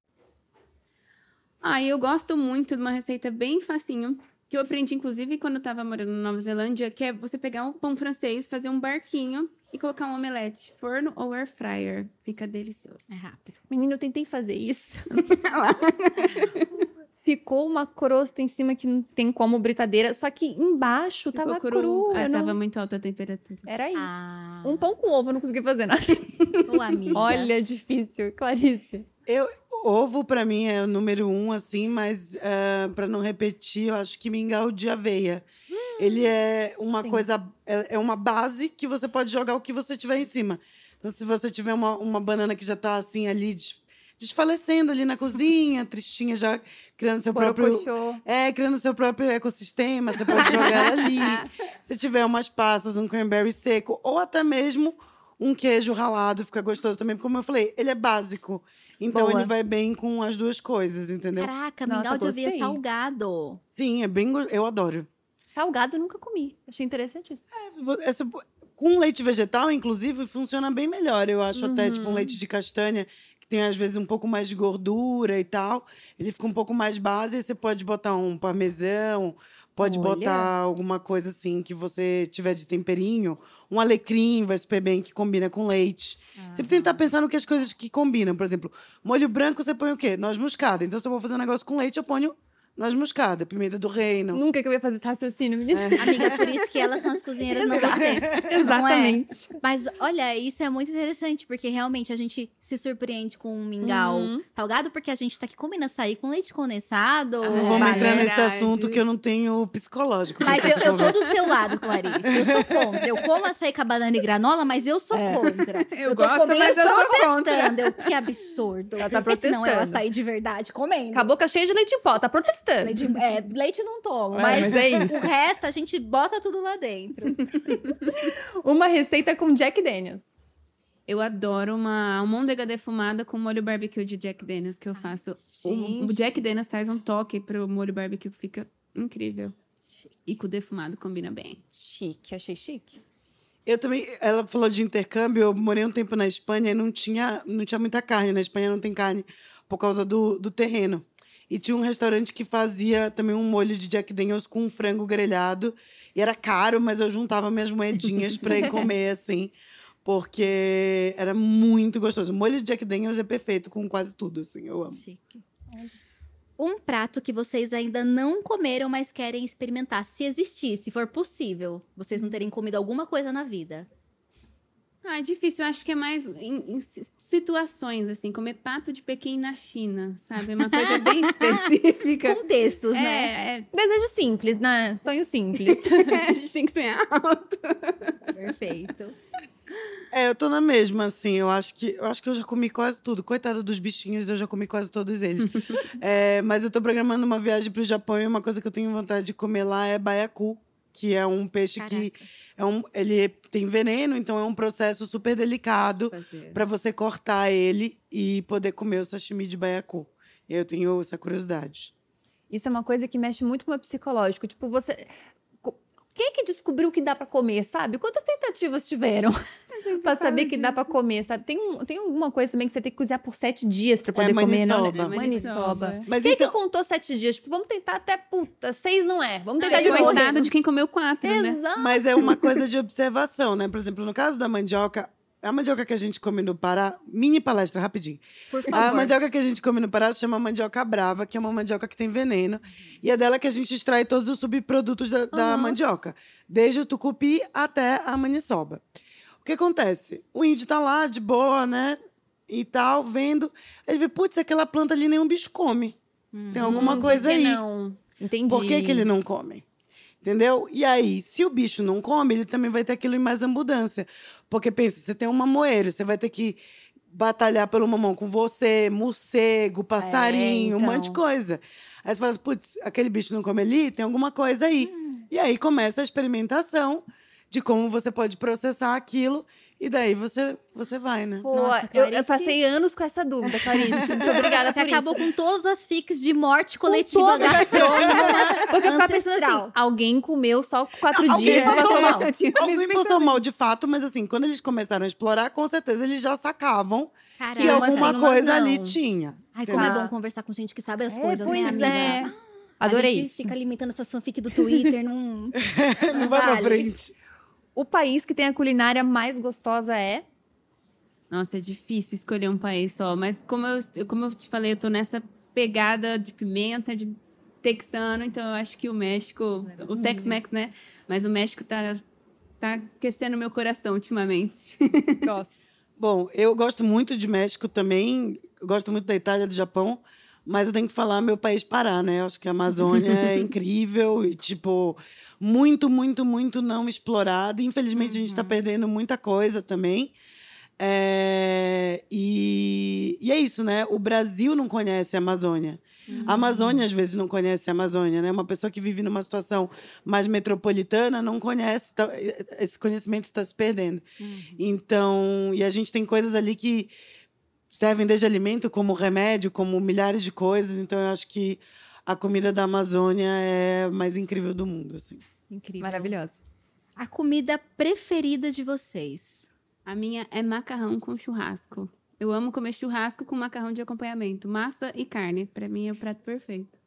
Ah, eu gosto muito de uma receita bem facinho, que eu aprendi, inclusive, quando eu tava morando na Nova Zelândia, que é você pegar um pão francês, fazer um barquinho e colocar um omelete, forno ou air fryer. Fica delicioso. É rápido. Menino, eu tentei fazer isso. Ficou uma crosta em cima que não tem como britadeira, só que embaixo tava Ficou cru. Ah, não- Tava muito alta a temperatura. Era isso. Ah, Um pão com ovo, eu não consegui fazer nada. amiga. Olha, difícil. Clarice. Eu, ovo pra mim é o número um, assim, mas ah, pra não repetir, eu acho que mingau de aveia. Ele é uma Sim. coisa, é, é uma base que você pode jogar o que você tiver em cima. Então, se você tiver uma, uma banana que já tá assim ali des- desfalecendo ali na cozinha, tristinha, já criando seu próprio. É, criando seu próprio ecossistema, você pode jogar ela ali. Se tiver umas passas, um cranberry seco, ou até mesmo um queijo ralado, fica gostoso também. Como eu falei, ele é básico. Então Boa. ele vai bem com as duas coisas, entendeu? Caraca, Nossa, mingau de aveia salgado. Sim, é bem. Eu adoro. Salgado eu nunca comi. Achei interessante isso. Essa- com leite vegetal, inclusive, funciona bem melhor. Eu acho até, tipo, Uhum. um leite de castanha, que tem às vezes um pouco mais de gordura e tal. Ele fica um pouco mais base, aí você pode botar um parmesão, pode Olha. botar alguma coisa assim que você tiver de temperinho. Um alecrim vai super bem, que combina com leite. Sempre tentar pensar no que as coisas que combinam. Por exemplo, molho branco você põe o quê? Noz moscada. Então, se eu vou fazer um negócio com leite, eu ponho noz moscada, pimenta do reino. Nunca que eu ia fazer esse raciocínio, menina. Amiga, por isso que elas são as cozinheiras, não você. Não é? Exatamente. Mas olha, isso é muito interessante, porque realmente a gente se surpreende com um mingau Uhum. salgado, porque a gente tá aqui comendo açaí com leite condensado. Não vamos entrar nesse assunto que eu não tenho psicológico. Mas eu, eu tô do seu lado, Clarice. Eu sou contra. Eu como açaí com a banana e granola, mas eu sou É. contra. Eu tô gosto, comendo mas eu sou protestando. Eu, que absurdo. Ela tá Esse não é o protestando. açaí de verdade comendo. Com a boca cheia de leite em pó, tá protestando. Leite, é, leite não tomo, É, mas, mas é isso. o resto a gente bota tudo lá dentro. Uma receita com Jack Daniels. Eu adoro uma almôndega defumada com molho barbecue de Jack Daniels que eu faço. O. Jack Daniels traz um toque pro molho barbecue que fica incrível. E com o defumado combina bem. Chique, achei chique. Eu também, ela falou de intercâmbio, eu morei um tempo na Espanha e não tinha, não tinha muita carne. Na Espanha não tem carne por causa do, do terreno. E tinha um restaurante que fazia também um molho de Jack Daniels com frango grelhado. E era caro, mas eu juntava minhas moedinhas para ir comer, assim. Porque era muito gostoso. O molho de Jack Daniels é perfeito com quase tudo, assim. Eu amo. Chique. Um prato que vocês ainda não comeram, mas querem experimentar, se existir, se for possível, vocês não terem comido alguma coisa na vida. Ah, é difícil. Eu acho que é mais em, em si- situações, assim. Comer pato de Pequim na China, sabe? É uma coisa bem específica. Contextos, né? É, é, Desejo simples, né? Sonho simples. a gente tem que sonhar alto. Perfeito. É, eu tô na mesma, assim. Eu acho que eu acho que eu já comi quase tudo. Coitado dos bichinhos, eu já comi quase todos eles. É, mas eu tô programando uma viagem pro Japão e uma coisa que eu tenho vontade de comer lá é baiacu, que é um peixe que é um, ele tem veneno, então é um processo super delicado para você cortar ele e poder comer o sashimi de baiacu. Eu tenho essa curiosidade. Isso é uma coisa que mexe muito com o meu psicológico. Tipo, você. Quem é que descobriu que dá pra comer, sabe? Quantas tentativas tiveram pra saber que dá pra comer, sabe? Tem, um, tem alguma coisa também que você tem que cozinhar por sete dias pra poder comer, não? né? É, Maniçoba. maniçoba. Mas Quem é então, que contou sete dias? Tipo, vamos tentar até puta, seis não é. Vamos tentar de novo. Coitado de quem comeu quatro, né? Exato. Mas é uma coisa de observação, né? Por exemplo, no caso da mandioca, a mandioca que a gente come no Pará, mini palestra, rapidinho. Por A favor. mandioca que a gente come no Pará se chama mandioca brava, que é uma mandioca que tem veneno. E é dela que a gente extrai todos os subprodutos da, da mandioca. Desde o tucupi até a maniçoba. O que acontece? O índio tá lá, de boa, né? E tal, vendo. Ele vê, putz, aquela planta ali nenhum bicho come. Tem alguma coisa aí. não? Entendi. Por que, que ele não come? Entendeu? E aí, se o bicho não come, ele também vai ter aquilo em mais abundância. Porque pensa, você tem um mamoeiro, você vai ter que batalhar pelo mamão com você, morcego, passarinho, um monte de então. coisa. Aí você fala assim, putz, aquele bicho não come ali, tem alguma coisa aí. E aí começa a experimentação de como você pode processar aquilo. E daí você, você vai, né? Pô, Nossa, eu, eu passei anos com essa dúvida, Clarice. Muito obrigada Você por acabou isso. com todas as fics de morte Com coletiva todas as gastrônoma Porque eu ficava pensando assim, alguém comeu só quatro Alguém dias e passou mal. Alguém passou mal de fato, mas assim, quando eles começaram a explorar, com certeza eles já sacavam que Caramba, alguma assim, uma coisa não. ali tinha. Ai, como é Tá. bom conversar com gente que sabe as É, coisas, né, amiga? é. Adorei a gente isso. fica alimentando essas fanfic do Twitter, não... Não vai pra vale. frente. O país que tem a culinária mais gostosa é? Nossa, é difícil escolher um país só. Mas como eu, como eu te falei, eu tô nessa pegada de pimenta, de texano, então eu acho que o México, o Tex-Mex, né? Mas o México tá, tá aquecendo meu coração ultimamente. Gosto. Bom, eu gosto muito de México também, eu gosto muito da Itália, do Japão, mas eu tenho que falar meu país Pará, né? Eu acho que a Amazônia é incrível e, tipo, muito, muito, muito não explorada. Infelizmente, a gente está perdendo muita coisa também. É, e, e é isso, né? O Brasil não conhece a Amazônia. A Amazônia, às vezes, não conhece a Amazônia, né? Uma pessoa que vive numa situação mais metropolitana não conhece, tá- esse conhecimento está se perdendo. Então, e a gente tem coisas ali que servem desde alimento, como remédio, como milhares de coisas. Então, eu acho que a comida da Amazônia é a mais incrível do mundo, assim. Incrível. Maravilhosa. A comida preferida de vocês? A minha é macarrão com churrasco. Eu amo comer churrasco com macarrão de acompanhamento. Massa e carne. Pra mim é o prato perfeito.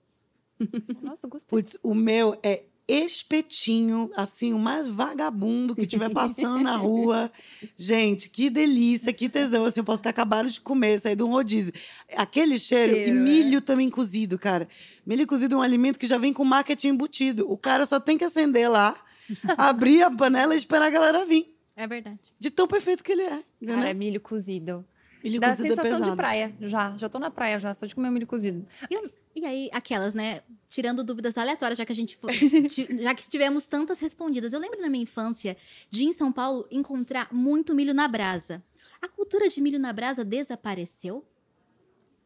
Nossa, gostei. Putz, o meu é espetinho, assim, o mais vagabundo que estiver passando na rua. Gente, que delícia, que tesão. Assim, eu posso ter acabado de comer, sair de um rodízio. Aquele cheiro, e Cheiro, é. milho também cozido, cara. Milho cozido é um alimento que já vem com marketing embutido. O cara só tem que acender lá, abrir a panela e esperar a galera vir. É verdade. De tão perfeito que ele é. Cara, é milho cozido. milho Dá cozido é sensação pesado. de praia, já. Já tô na praia, já, só de comer milho cozido. E, e aí, aquelas, né? Tirando dúvidas aleatórias, já que a gente já que tivemos tantas respondidas. Eu lembro na minha infância de em São Paulo encontrar muito milho na brasa. A cultura de milho na brasa desapareceu?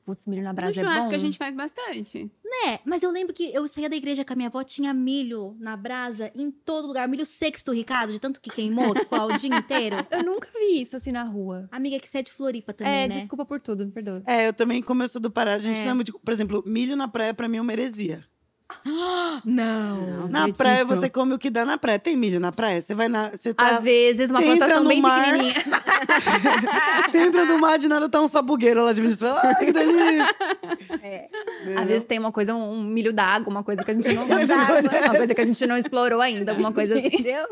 Putz, milho na No brasa é churrasco bom. a gente faz bastante. Né? Mas eu lembro que eu saía da igreja com a minha avó, tinha milho na brasa em todo lugar. Milho sexto, Ricardo, de tanto que queimou, que ficou o dia inteiro. Eu nunca vi isso assim na rua. Amiga que você é de Floripa também, é, né? desculpa por tudo, me perdoa. É, eu também, como eu sou do Pará, a gente É. não é muito. Por exemplo, milho na praia, pra mim, é uma heresia. Não. Na acredito. praia, você come o que dá na praia. Tem milho na praia? Você vai na. Você tá, Às vezes, uma plantação no bem mar. pequenininha. você entra no mar de nada, tá um sabugueiro lá de milho. Você fala, ai, que delícia. Às vezes tem uma coisa, um, um milho d'água, uma coisa que a gente não. uma coisa que a gente não explorou ainda, alguma coisa assim. Entendeu?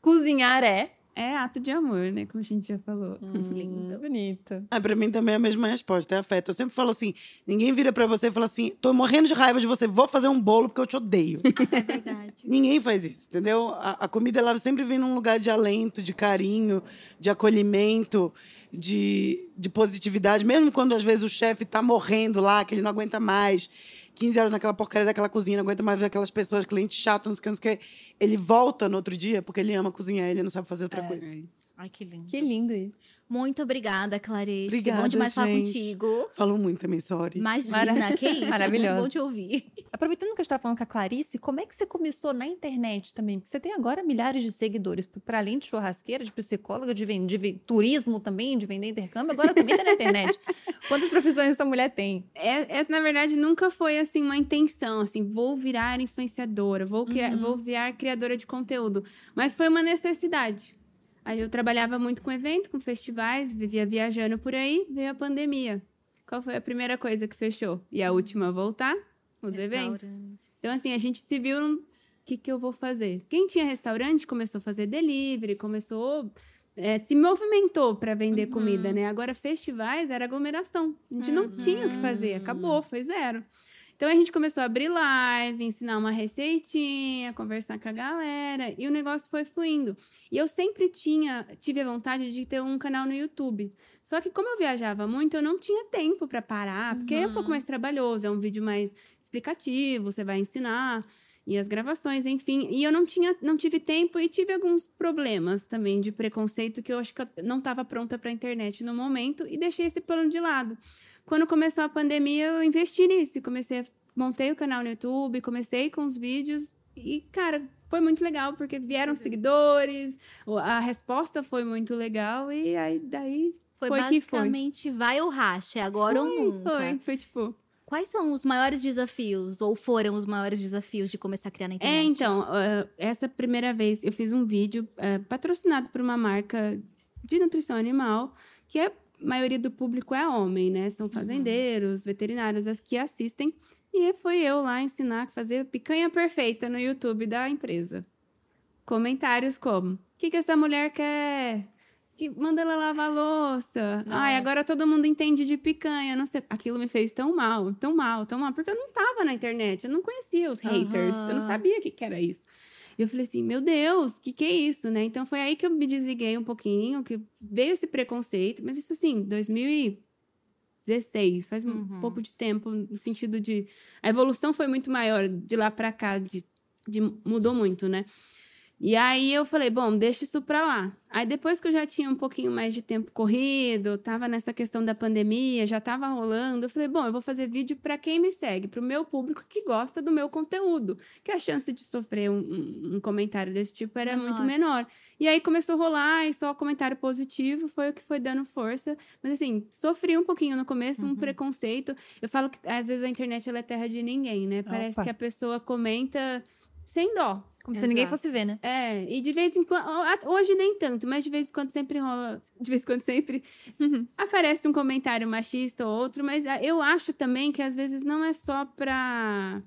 Cozinhar é. É ato de amor, né? Como a gente já falou. Lindo. Bonito. Ah, pra mim também é a mesma resposta, é afeto. Eu sempre falo assim: ninguém vira pra você e fala assim, tô morrendo de raiva de você, vou fazer um bolo porque eu te odeio. É verdade. Ninguém faz isso, entendeu? A, a comida ela sempre vem num lugar de alento, de carinho, de acolhimento, de, de positividade. Mesmo quando às vezes o chefe tá morrendo lá, que ele não aguenta mais, 15 horas naquela porcaria daquela cozinha, não aguenta mais ver aquelas pessoas, clientes chatos, não sei o que, não sei o que. Ele volta no outro dia porque ele ama cozinhar, ele não sabe fazer outra coisa. Ai, que lindo. Que lindo isso. Muito obrigada, Clarice. Obrigada, Bom demais falar gente. contigo. Falou muito também, sorry. Imagina, Mara- que isso. Maravilhosa. Muito bom te ouvir. Aproveitando que a gente tá falando com a Clarice, como é que você começou na internet também? Porque você tem agora milhares de seguidores, para além de churrasqueira, de psicóloga, de, de turismo também, de vender intercâmbio, agora também tá na internet. Quantas profissões essa mulher tem? É- Essa, na verdade, nunca foi assim uma intenção, assim, vou virar influenciadora, vou, criar, vou virar criadora de conteúdo. Mas foi uma necessidade. Aí eu trabalhava muito com evento, com festivais, vivia viajando por aí, veio a pandemia. Qual foi a primeira coisa que fechou? E a última a voltar? Os eventos. Então, assim, a gente se viu num. O que, que eu vou fazer? Quem tinha restaurante começou a fazer delivery, começou. é, se movimentou para vender comida, né? Agora, festivais era aglomeração. A gente não tinha o que fazer, acabou, foi zero. Então a gente começou a abrir live, ensinar uma receitinha, conversar com a galera, e o negócio foi fluindo. E eu sempre tinha, tive a vontade de ter um canal no YouTube. Só que como eu viajava muito, eu não tinha tempo para parar, porque é um pouco mais trabalhoso, é um vídeo mais explicativo, você vai ensinar e as gravações, enfim. E eu não tinha, não tive tempo e tive alguns problemas também de preconceito que eu acho que eu não estava pronta para a internet no momento e deixei esse plano de lado. Quando começou a pandemia, eu investi nisso, e comecei a montei o canal no YouTube, comecei com os vídeos e cara, foi muito legal porque vieram seguidores, o- a resposta foi muito legal e aí daí Foi, Foi que foi. basicamente vai ou racha, é agora ou foi, nunca. foi, foi tipo Quais são os maiores desafios, ou foram os maiores desafios de começar a criar na internet? É, então, eh, essa primeira vez eu fiz um vídeo eh, patrocinado por uma marca de nutrição animal, que a maioria do público é homem, né? São fazendeiros, veterinários as que assistem. E foi eu lá ensinar a fazer picanha perfeita no YouTube da empresa. comentários como: o que, que essa mulher quer? Que manda ela lavar a louça. Ai, agora todo mundo entende de picanha. Não sei. Aquilo me fez tão mal, tão mal, tão mal. Porque eu não tava na internet, eu não conhecia os haters, eu não sabia o que, que era isso. E eu falei assim, meu Deus, o que, que é isso, né? Então foi aí que eu me desliguei um pouquinho, que veio esse preconceito, mas isso assim, 2016, faz um pouco de tempo, no sentido de. A evolução foi muito maior de lá pra cá, de, de- mudou muito, né? E aí eu falei, bom, deixa isso pra lá. Aí depois que eu já tinha um pouquinho mais de tempo corrido, tava nessa questão da pandemia, já tava rolando, eu falei, bom, eu vou fazer vídeo pra quem me segue, pro meu público que gosta do meu conteúdo, que a chance de sofrer um, um- comentário desse tipo era muito menor. E aí começou a rolar e só comentário positivo foi o que foi dando força. Mas assim, sofri um pouquinho no começo, um preconceito. Eu falo que às vezes a internet é terra de ninguém, né? Parece Opa. que a pessoa comenta sem dó. Como se ninguém Exato. fosse ver, né? É, e de vez em quando, hoje nem tanto, mas de vez em quando sempre rola, de vez em quando sempre aparece um comentário machista ou outro, mas ah, eu acho também que às vezes não é só pra,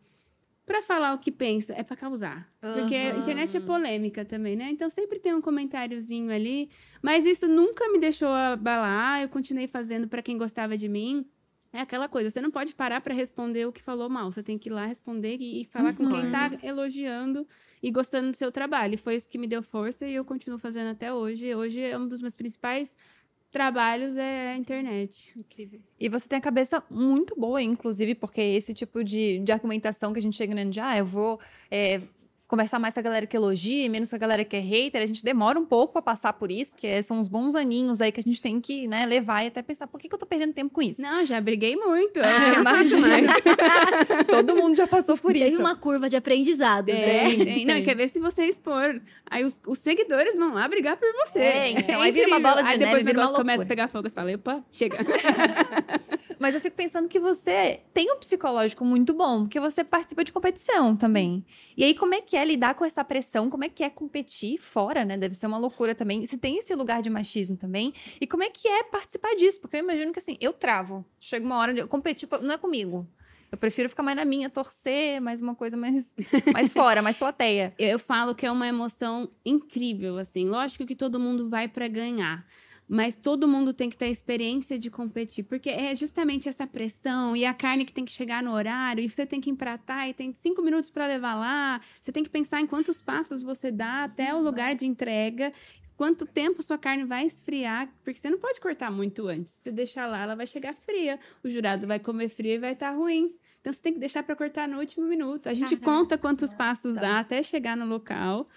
pra falar o que pensa, é pra causar. Porque a internet é polêmica também, né? Então sempre tem um comentáriozinho ali, mas isso nunca me deixou abalar, eu continuei fazendo pra quem gostava de mim. É aquela coisa, você não pode parar pra responder o que falou mal. Você tem que ir lá responder e, e falar com quem tá elogiando e gostando do seu trabalho. E foi isso que me deu força e eu continuo fazendo até hoje. Hoje é um dos meus principais trabalhos é a internet. Incrível. E você tem a cabeça muito boa, inclusive, porque esse tipo de, de argumentação que a gente chega né, de, ah, eu vou é, conversar mais com a galera que elogia, menos com a galera que é hater, a gente demora um pouco pra passar por isso, porque são uns bons aninhos aí que a gente tem que né, levar e até pensar, por que, que eu tô perdendo tempo com isso? Não, já briguei muito. Ah, é imagina. Todo mundo já passou por Tem isso. uma curva de aprendizado, né? Tem, tem. Não, e quer ver se você expor. Aí os, os seguidores vão lá brigar por você. É, então, aí vira uma incrível. bola de Aí neve, depois o negócio começa a pegar fogo. Você fala, opa, chega. Mas eu fico pensando que você tem um psicológico muito bom, porque você participa de competição também. E aí, como é que é lidar com essa pressão? Como é que é competir fora, né? Deve ser uma loucura também. Se tem esse lugar de machismo também. E como é que é participar disso? Porque eu imagino que assim, eu travo. Chega uma hora de eu competir, não é comigo. Eu prefiro ficar mais na minha, torcer, mais uma coisa mais, mais fora, mais plateia. Eu falo que é uma emoção incrível, assim. Lógico que todo mundo vai pra ganhar. Mas todo mundo tem que ter a experiência de competir, porque é justamente essa pressão e a carne que tem que chegar no horário, e você tem que empratar e tem cinco minutos para levar lá. Você tem que pensar em quantos passos você dá até o lugar de entrega, quanto tempo sua carne vai esfriar, porque você não pode cortar muito antes. Se você deixar lá, ela vai chegar fria. O jurado vai comer fria e vai estar ruim. Então você tem que deixar para cortar no último minuto. A gente conta quantos passos dá até chegar no local,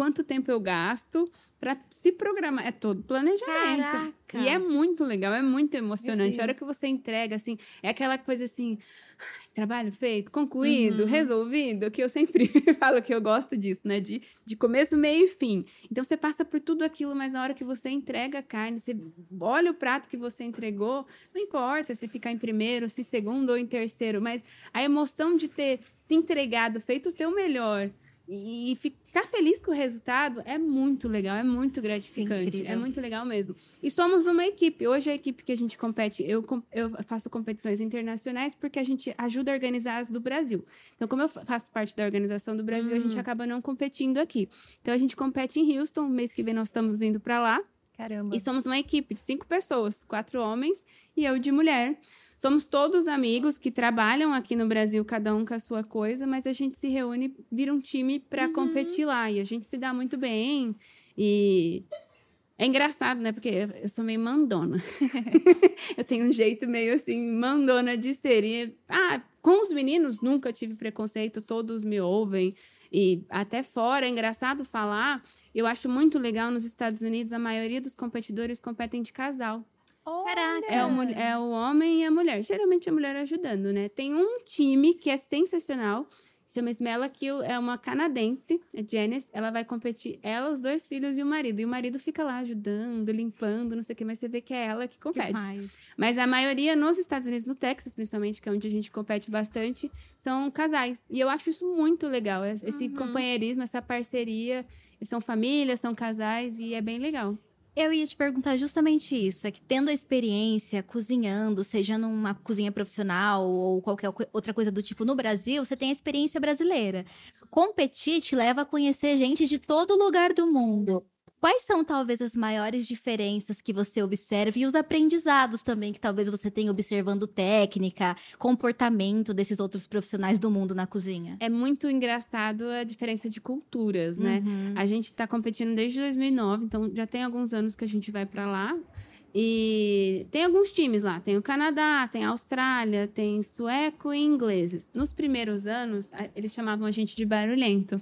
quanto tempo eu gasto para se programar. É todo planejamento. Caraca. E é muito legal, é muito emocionante. A hora que você entrega, assim, é aquela coisa assim, "Ai, trabalho feito, concluído, resolvido, que eu sempre falo que eu gosto disso, né? De, de começo, meio e fim. Então você passa por tudo aquilo, mas na hora que você entrega a carne, você olha o prato que você entregou, não importa se ficar em primeiro, se segundo ou em terceiro, mas a emoção de ter se entregado, feito o teu melhor. E ficar feliz com o resultado é muito legal, é muito gratificante. É muito legal mesmo. E somos uma equipe. Hoje a equipe que a gente compete, eu, eu faço competições internacionais porque a gente ajuda a organizar as do Brasil. Então, como eu fa- faço parte da organização do Brasil, a gente acaba não competindo aqui. Então, a gente compete em Houston. Mês que vem nós estamos indo para lá. Caramba. E somos uma equipe de cinco pessoas, quatro homens e eu de mulher. Somos todos amigos que trabalham aqui no Brasil, cada um com a sua coisa, mas a gente se reúne, vira um time para competir lá. E a gente se dá muito bem. E é engraçado, né? Porque eu- eu sou meio mandona. eu tenho um jeito meio assim, mandona de ser. E, ah, com os meninos nunca tive preconceito, todos me ouvem. E até fora, é engraçado falar. Eu acho muito legal nos Estados Unidos, a maioria dos competidores competem de casal. Caraca. É o, é o homem e a mulher. Geralmente a mulher ajudando, né? Tem um time que é sensacional. Chama Smella Kill, é uma canadense, é Janice. Ela vai competir, ela, os dois filhos e o marido. E o marido fica lá ajudando, limpando, não sei o que, mas você vê que é ela que compete. Demais. Mas a maioria nos Estados Unidos, no Texas, principalmente, que é onde a gente compete bastante, são casais. E eu acho isso muito legal. es- Esse companheirismo, essa parceria. São famílias, são casais e é bem legal. Eu ia te perguntar justamente isso. É que tendo a experiência cozinhando, seja numa cozinha profissional ou qualquer outra coisa do tipo no Brasil, você tem a experiência brasileira. Competir te leva a conhecer gente de todo lugar do mundo. Quais são talvez as maiores diferenças que você observa e os aprendizados também que talvez você tenha observando técnica, comportamento desses outros profissionais do mundo na cozinha? É muito engraçado a diferença de culturas, né? Uhum. A gente tá competindo desde 2009, então já tem alguns anos que a gente vai para lá. E tem alguns times lá. Tem o Canadá, tem a Austrália, tem sueco e ingleses. Nos primeiros anos, eles chamavam a gente de barulhento.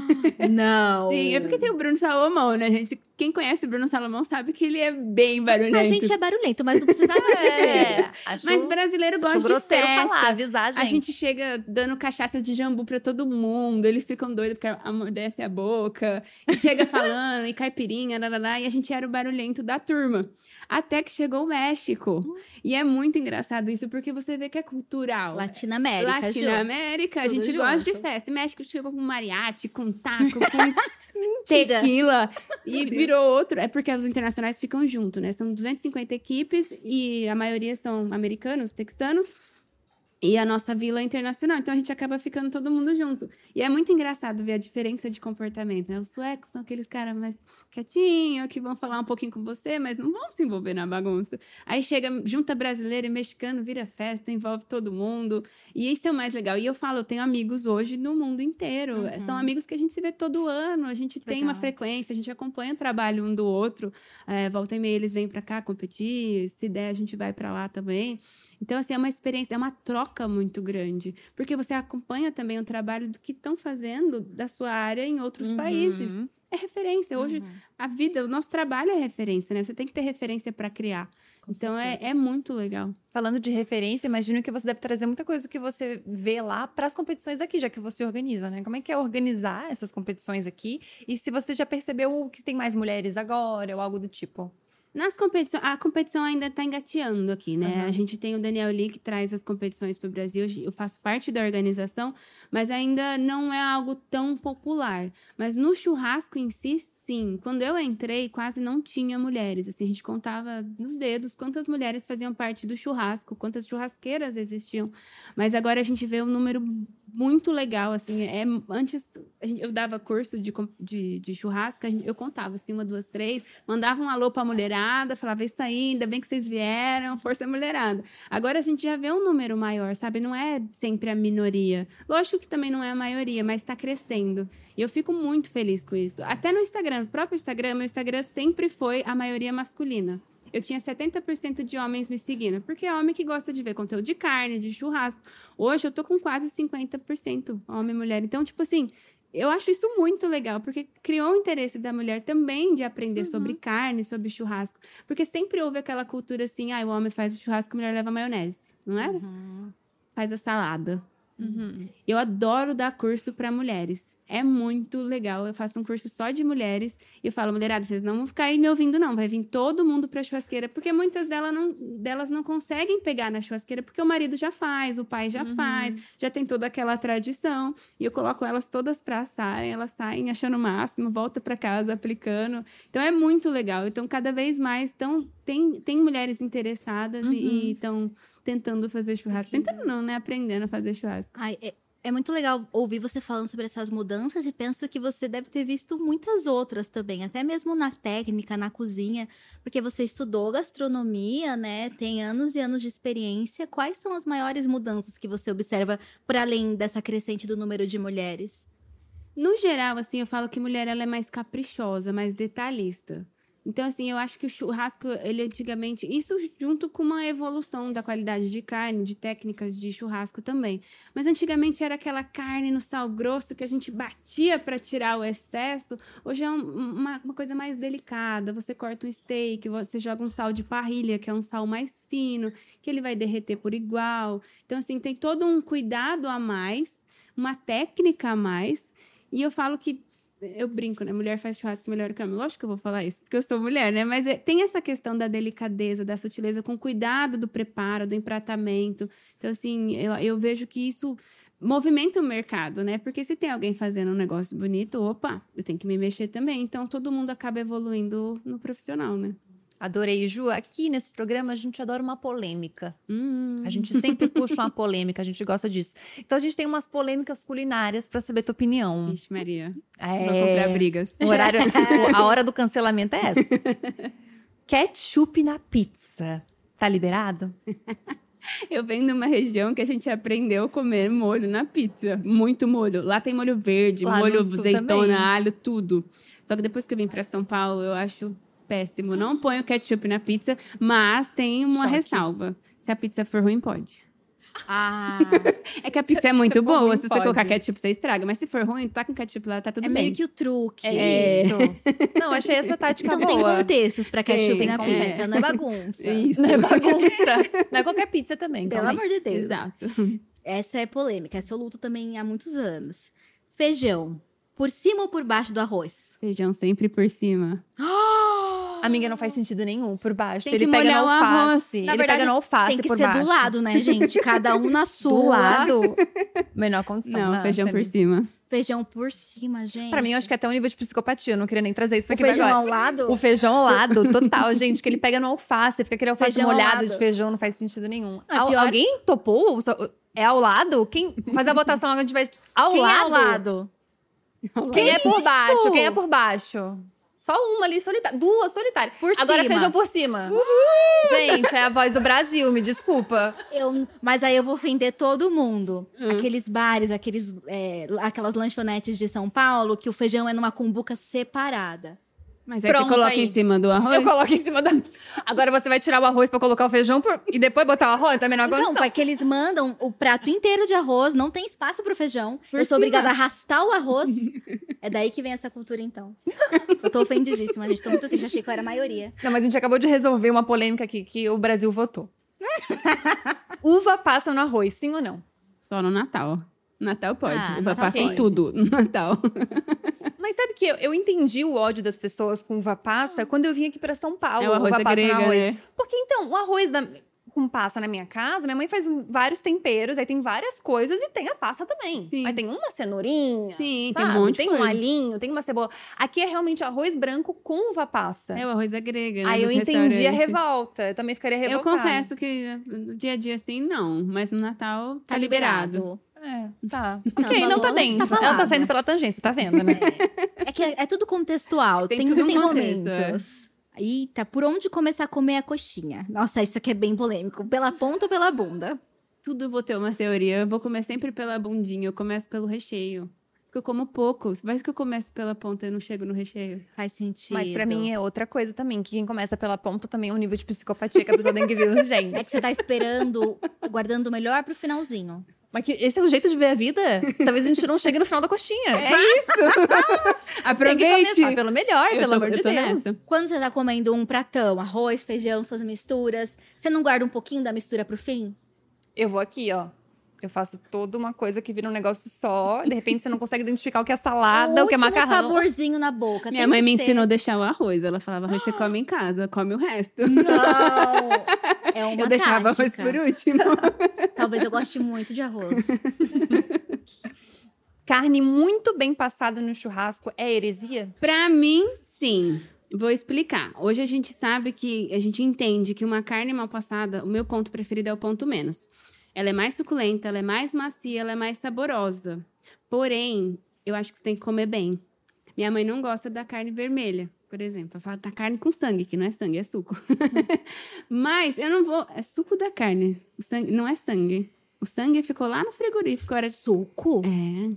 Não. Sim, é porque tem o Bruno Salomão, né, gente? Quem conhece o Bruno Salomão sabe que ele é bem barulhento. A gente é barulhento, mas não precisava dizer. É, acho, Mas brasileiro gosta de festa. falar, avisar a gente. A gente chega dando cachaça de jambu pra todo mundo. Eles ficam doidos porque amordece a boca. E chega falando, e caipirinha, lá, e a gente era o barulhento da turma. Até que chegou o México. E é muito engraçado isso, porque você vê que é cultural. Latina América, Ju. Latina América, a gente gosta de junto. festa. E México chegou com mariachi, com taco, com tequila. E virou outro. É porque os internacionais ficam juntos, né? São 250 equipes e a maioria são americanos, texanos. E a nossa vila é internacional. Então a gente acaba ficando todo mundo junto. E é muito engraçado ver a diferença de comportamento, né? Os suecos são aqueles caras mais quietinhos, que vão falar um pouquinho com você, mas não vão se envolver na bagunça. Aí chega, junta brasileiro e mexicano, vira festa, envolve todo mundo. E isso é o mais legal. E eu falo, eu tenho amigos hoje no mundo inteiro. São amigos que a gente se vê todo ano. A gente tem uma legal. frequência, a gente acompanha o trabalho um do outro. É, volta e meia, eles vêm pra cá competir. Se der, a gente vai pra lá também. Então, assim, é uma experiência, é uma troca muito grande. Porque você acompanha também o trabalho do que estão fazendo da sua área em outros países. É referência. Hoje, a vida, o nosso trabalho é referência, né? Você tem que ter referência para criar. então, é, é muito legal. Falando de referência, imagino que você deve trazer muita coisa que você vê lá para as competições aqui, já que você organiza, né? Como é que é organizar essas competições aqui? E se você já percebeu que tem mais mulheres agora ou algo do tipo? Nas competições, a competição ainda está engateando aqui, né? A gente tem o Daniel Lee que traz as competições para o Brasil. Eu faço parte da organização, mas ainda não é algo tão popular. Mas no churrasco em si, sim. Quando eu entrei, quase não tinha mulheres. Assim, a gente contava nos dedos quantas mulheres faziam parte do churrasco, quantas churrasqueiras existiam. Mas agora a gente vê um número muito legal, assim. É, antes gente- eu dava curso de, de, de churrasco, gente- eu contava assim, uma, duas, três, mandava um alô pra mulherada, falava isso aí, ainda bem que vocês vieram, força mulherada. Agora a gente já vê um número maior, sabe? Não é sempre a minoria. Lógico que também não é a maioria, mas tá crescendo. E eu fico muito feliz com isso. Até no Instagram, no próprio Instagram, meu Instagram sempre foi a maioria masculina. Eu tinha 70% de homens me seguindo, porque é homem que gosta de ver conteúdo de carne, de churrasco. Hoje eu tô com quase 50% homem e mulher. Então, tipo assim, eu acho isso muito legal, porque criou o interesse da mulher também de aprender sobre carne, sobre churrasco. Porque sempre houve aquela cultura assim, ah, o homem faz o churrasco, a mulher leva maionese. Não era? Faz a salada. Eu adoro dar curso para mulheres. É muito legal. Eu faço um curso só de mulheres e eu falo, mulherada, vocês não vão ficar aí me ouvindo, não. Vai vir todo mundo pra churrasqueira, porque muitas delas não, delas não conseguem pegar na churrasqueira, porque o marido já faz, o pai já faz, já tem toda aquela tradição. E eu coloco elas todas pra assarem, elas saem achando o máximo, volta pra casa aplicando. Então é muito legal. Então, cada vez mais tão, tem, tem mulheres interessadas e estão tentando fazer churrasco. Tentando não, né? Aprendendo a fazer churrasco. Ai, é, é muito legal ouvir você falando sobre essas mudanças e penso que você deve ter visto muitas outras também, até mesmo na técnica, na cozinha, porque você estudou gastronomia, né? Tem anos e anos de experiência. Quais são as maiores mudanças que você observa por além dessa crescente do número de mulheres? No geral, assim, eu falo que mulher ela é mais caprichosa, mais detalhista. Então, assim, eu acho que o churrasco, ele antigamente. Isso junto com uma evolução da qualidade de carne, de técnicas de churrasco também. Mas antigamente era aquela carne no sal grosso que a gente batia para tirar o excesso. Hoje é um- uma, uma coisa mais delicada. Você corta um steak, você joga um sal de parrilha, que é um sal mais fino, que ele vai derreter por igual. Então, assim, tem todo um cuidado a mais, uma técnica a mais. E eu falo que Eu brinco, né? Mulher faz churrasco melhor que homem. Lógico que eu vou falar isso, porque eu sou mulher, né? Mas é- tem essa questão da delicadeza, da sutileza, com cuidado do preparo, do empratamento. Então, assim, eu, eu vejo que isso movimenta o mercado, né? Porque se tem alguém fazendo um negócio bonito, opa, eu tenho que me mexer também. Então, todo mundo acaba evoluindo no profissional, né? Adorei, Ju. Aqui nesse programa a gente adora uma polêmica. Hum. A gente sempre puxa uma polêmica, a gente gosta disso. Então a gente tem umas polêmicas culinárias pra saber tua opinião. Vixe, Maria. É. Vou comprar brigas. O horário, a hora do cancelamento é essa. Ketchup na pizza. Tá liberado? Eu venho de uma região que a gente aprendeu a comer molho na pizza. Muito molho. Lá tem molho verde, Lá molho azeitona, também. alho, tudo. Só que depois que eu vim pra São Paulo, eu acho péssimo. Não ponho ketchup na pizza, mas tem uma Choque. ressalva. Se a pizza for ruim, pode. Ah, É que a pizza é muito boa. ruim, Se você pode. colocar ketchup, você estraga. Mas se for ruim, tá com ketchup lá, tá tudo é bem. meio que o truque. É isso. Não, achei essa tática Então tem boa. contextos pra ketchup Tem, na tem. pizza, não é bagunça. Isso. Não é bagunça. Não é qualquer pizza também. Pelo amor de Deus. Exato. Essa é polêmica, essa eu luto também há muitos anos. Feijão, por cima ou por baixo do arroz? Feijão sempre por cima. Amiga, não faz sentido nenhum por baixo. Tem ele que pega molhar no o arroz. alface. Na ele verdade, pega no alface Tem que por ser baixo. do lado, né, gente? Cada um na sua. Do lado. Menor condição. Não, né, feijão por cima. Feijão por cima, gente. Pra mim, eu acho que é até um nível de psicopatia. Eu não queria nem trazer isso pra o aqui feijão agora. ao lado. O feijão ao lado, total, gente. Que ele pega no alface, fica aquele alface Feijão ao molhado lado. de feijão, não faz sentido nenhum. É Al- pior- Alguém topou? O É ao lado? Quem faz a votação, a gente vai. Ao Quem lado? é ao lado? Quem é por isso? baixo? Quem é por baixo? Só uma ali solitária. Duas solitárias. Por Agora cima. feijão por cima. Gente, é a voz do Brasil, me desculpa. Eu, mas aí eu vou ofender todo mundo. Hum. Aqueles bares, aqueles, é, aquelas lanchonetes de São Paulo, que o feijão é numa cumbuca separada. Mas aí Pronto, você coloca aí. em cima do arroz? Eu coloco em cima da. Agora você vai tirar o arroz pra colocar o feijão por- e depois botar o arroz? Também não é Não, porque eles mandam o prato inteiro de arroz, não tem espaço pro feijão. Por eu sou cima. obrigada a arrastar o arroz. é daí que vem essa cultura, então. Eu tô ofendidíssima, gente. Tô muito triste, achei que eu era a maioria. Não, mas a gente acabou de resolver uma polêmica aqui que o Brasil votou. Uva passa no arroz, sim ou não? Só no Natal. Natal pode. Ah, Uva Natal pode. tudo no Natal. Mas sabe que eu, eu entendi o ódio das pessoas com uva passa quando eu vim aqui pra São Paulo. É o arroz uva passa grega, arroz. né? Porque então, o arroz da- com passa na minha casa, minha mãe faz vários temperos, aí tem várias coisas e tem a passa também. Sim. Aí tem uma cenourinha. Sim, tem um sabe? monte Tem um alhinho, tem uma cebola. Aqui é realmente arroz branco com uva passa. É o arroz da grega, né? aí eu entendi a revolta. Eu também ficaria Eu revoltada. confesso que no dia a dia, assim, não. Mas no Natal, tá, Tá liberado. liberado. É, tá. Não, ok, não tá tá dentro. Ela tá saindo pela tangência, tá vendo, né? É que é, é tudo contextual. Tem Tem, tudo um tem contexto, é. momentos. Eita, por onde começar a comer a coxinha? Nossa, isso aqui é bem polêmico. Pela ponta ou pela bunda? Tudo eu vou ter uma teoria. Eu vou comer sempre pela bundinha. Eu começo pelo recheio. Porque eu como pouco. Mas que eu começo pela ponta e não chego no recheio. Faz sentido. Mas pra mim é outra coisa também, que quem começa pela ponta também é um nível de psicopatia que a pessoa tem que vir urgente. É que você tá esperando, guardando o melhor pro finalzinho. Mas que esse é o jeito de ver a vida? Talvez a gente não chegue no final da coxinha. É isso! Tem que Aproveite! começar pelo melhor, Eu pelo tô- amor de Deus. nessa. Quando você tá comendo um pratão, arroz, feijão, suas misturas, você não guarda um pouquinho da mistura pro fim? Eu vou aqui, ó. Eu faço toda uma coisa que vira um negócio só. De repente você não consegue identificar o que é salada, o, que é macarrão. saborzinho na boca. Minha tem mãe me ser. ensinou a deixar o arroz. Ela falava, arroz você come em casa, come o resto. Não! É uma eu deixava arroz por último. Talvez eu goste muito de arroz. Carne muito bem passada no churrasco é heresia? Pra mim, sim. Vou explicar. Hoje a gente sabe que a gente entende que uma carne mal passada, o meu ponto preferido é o ponto menos. Ela é mais suculenta, ela é mais macia, ela é mais saborosa. Porém, eu acho que você tem que comer bem. Minha mãe não gosta da carne vermelha, por exemplo. Ela fala da carne com sangue, que não é sangue, é suco. Mas eu não vou. É suco da carne. O sangue não é sangue. O sangue ficou lá no frigorífico. Era... Suco? É.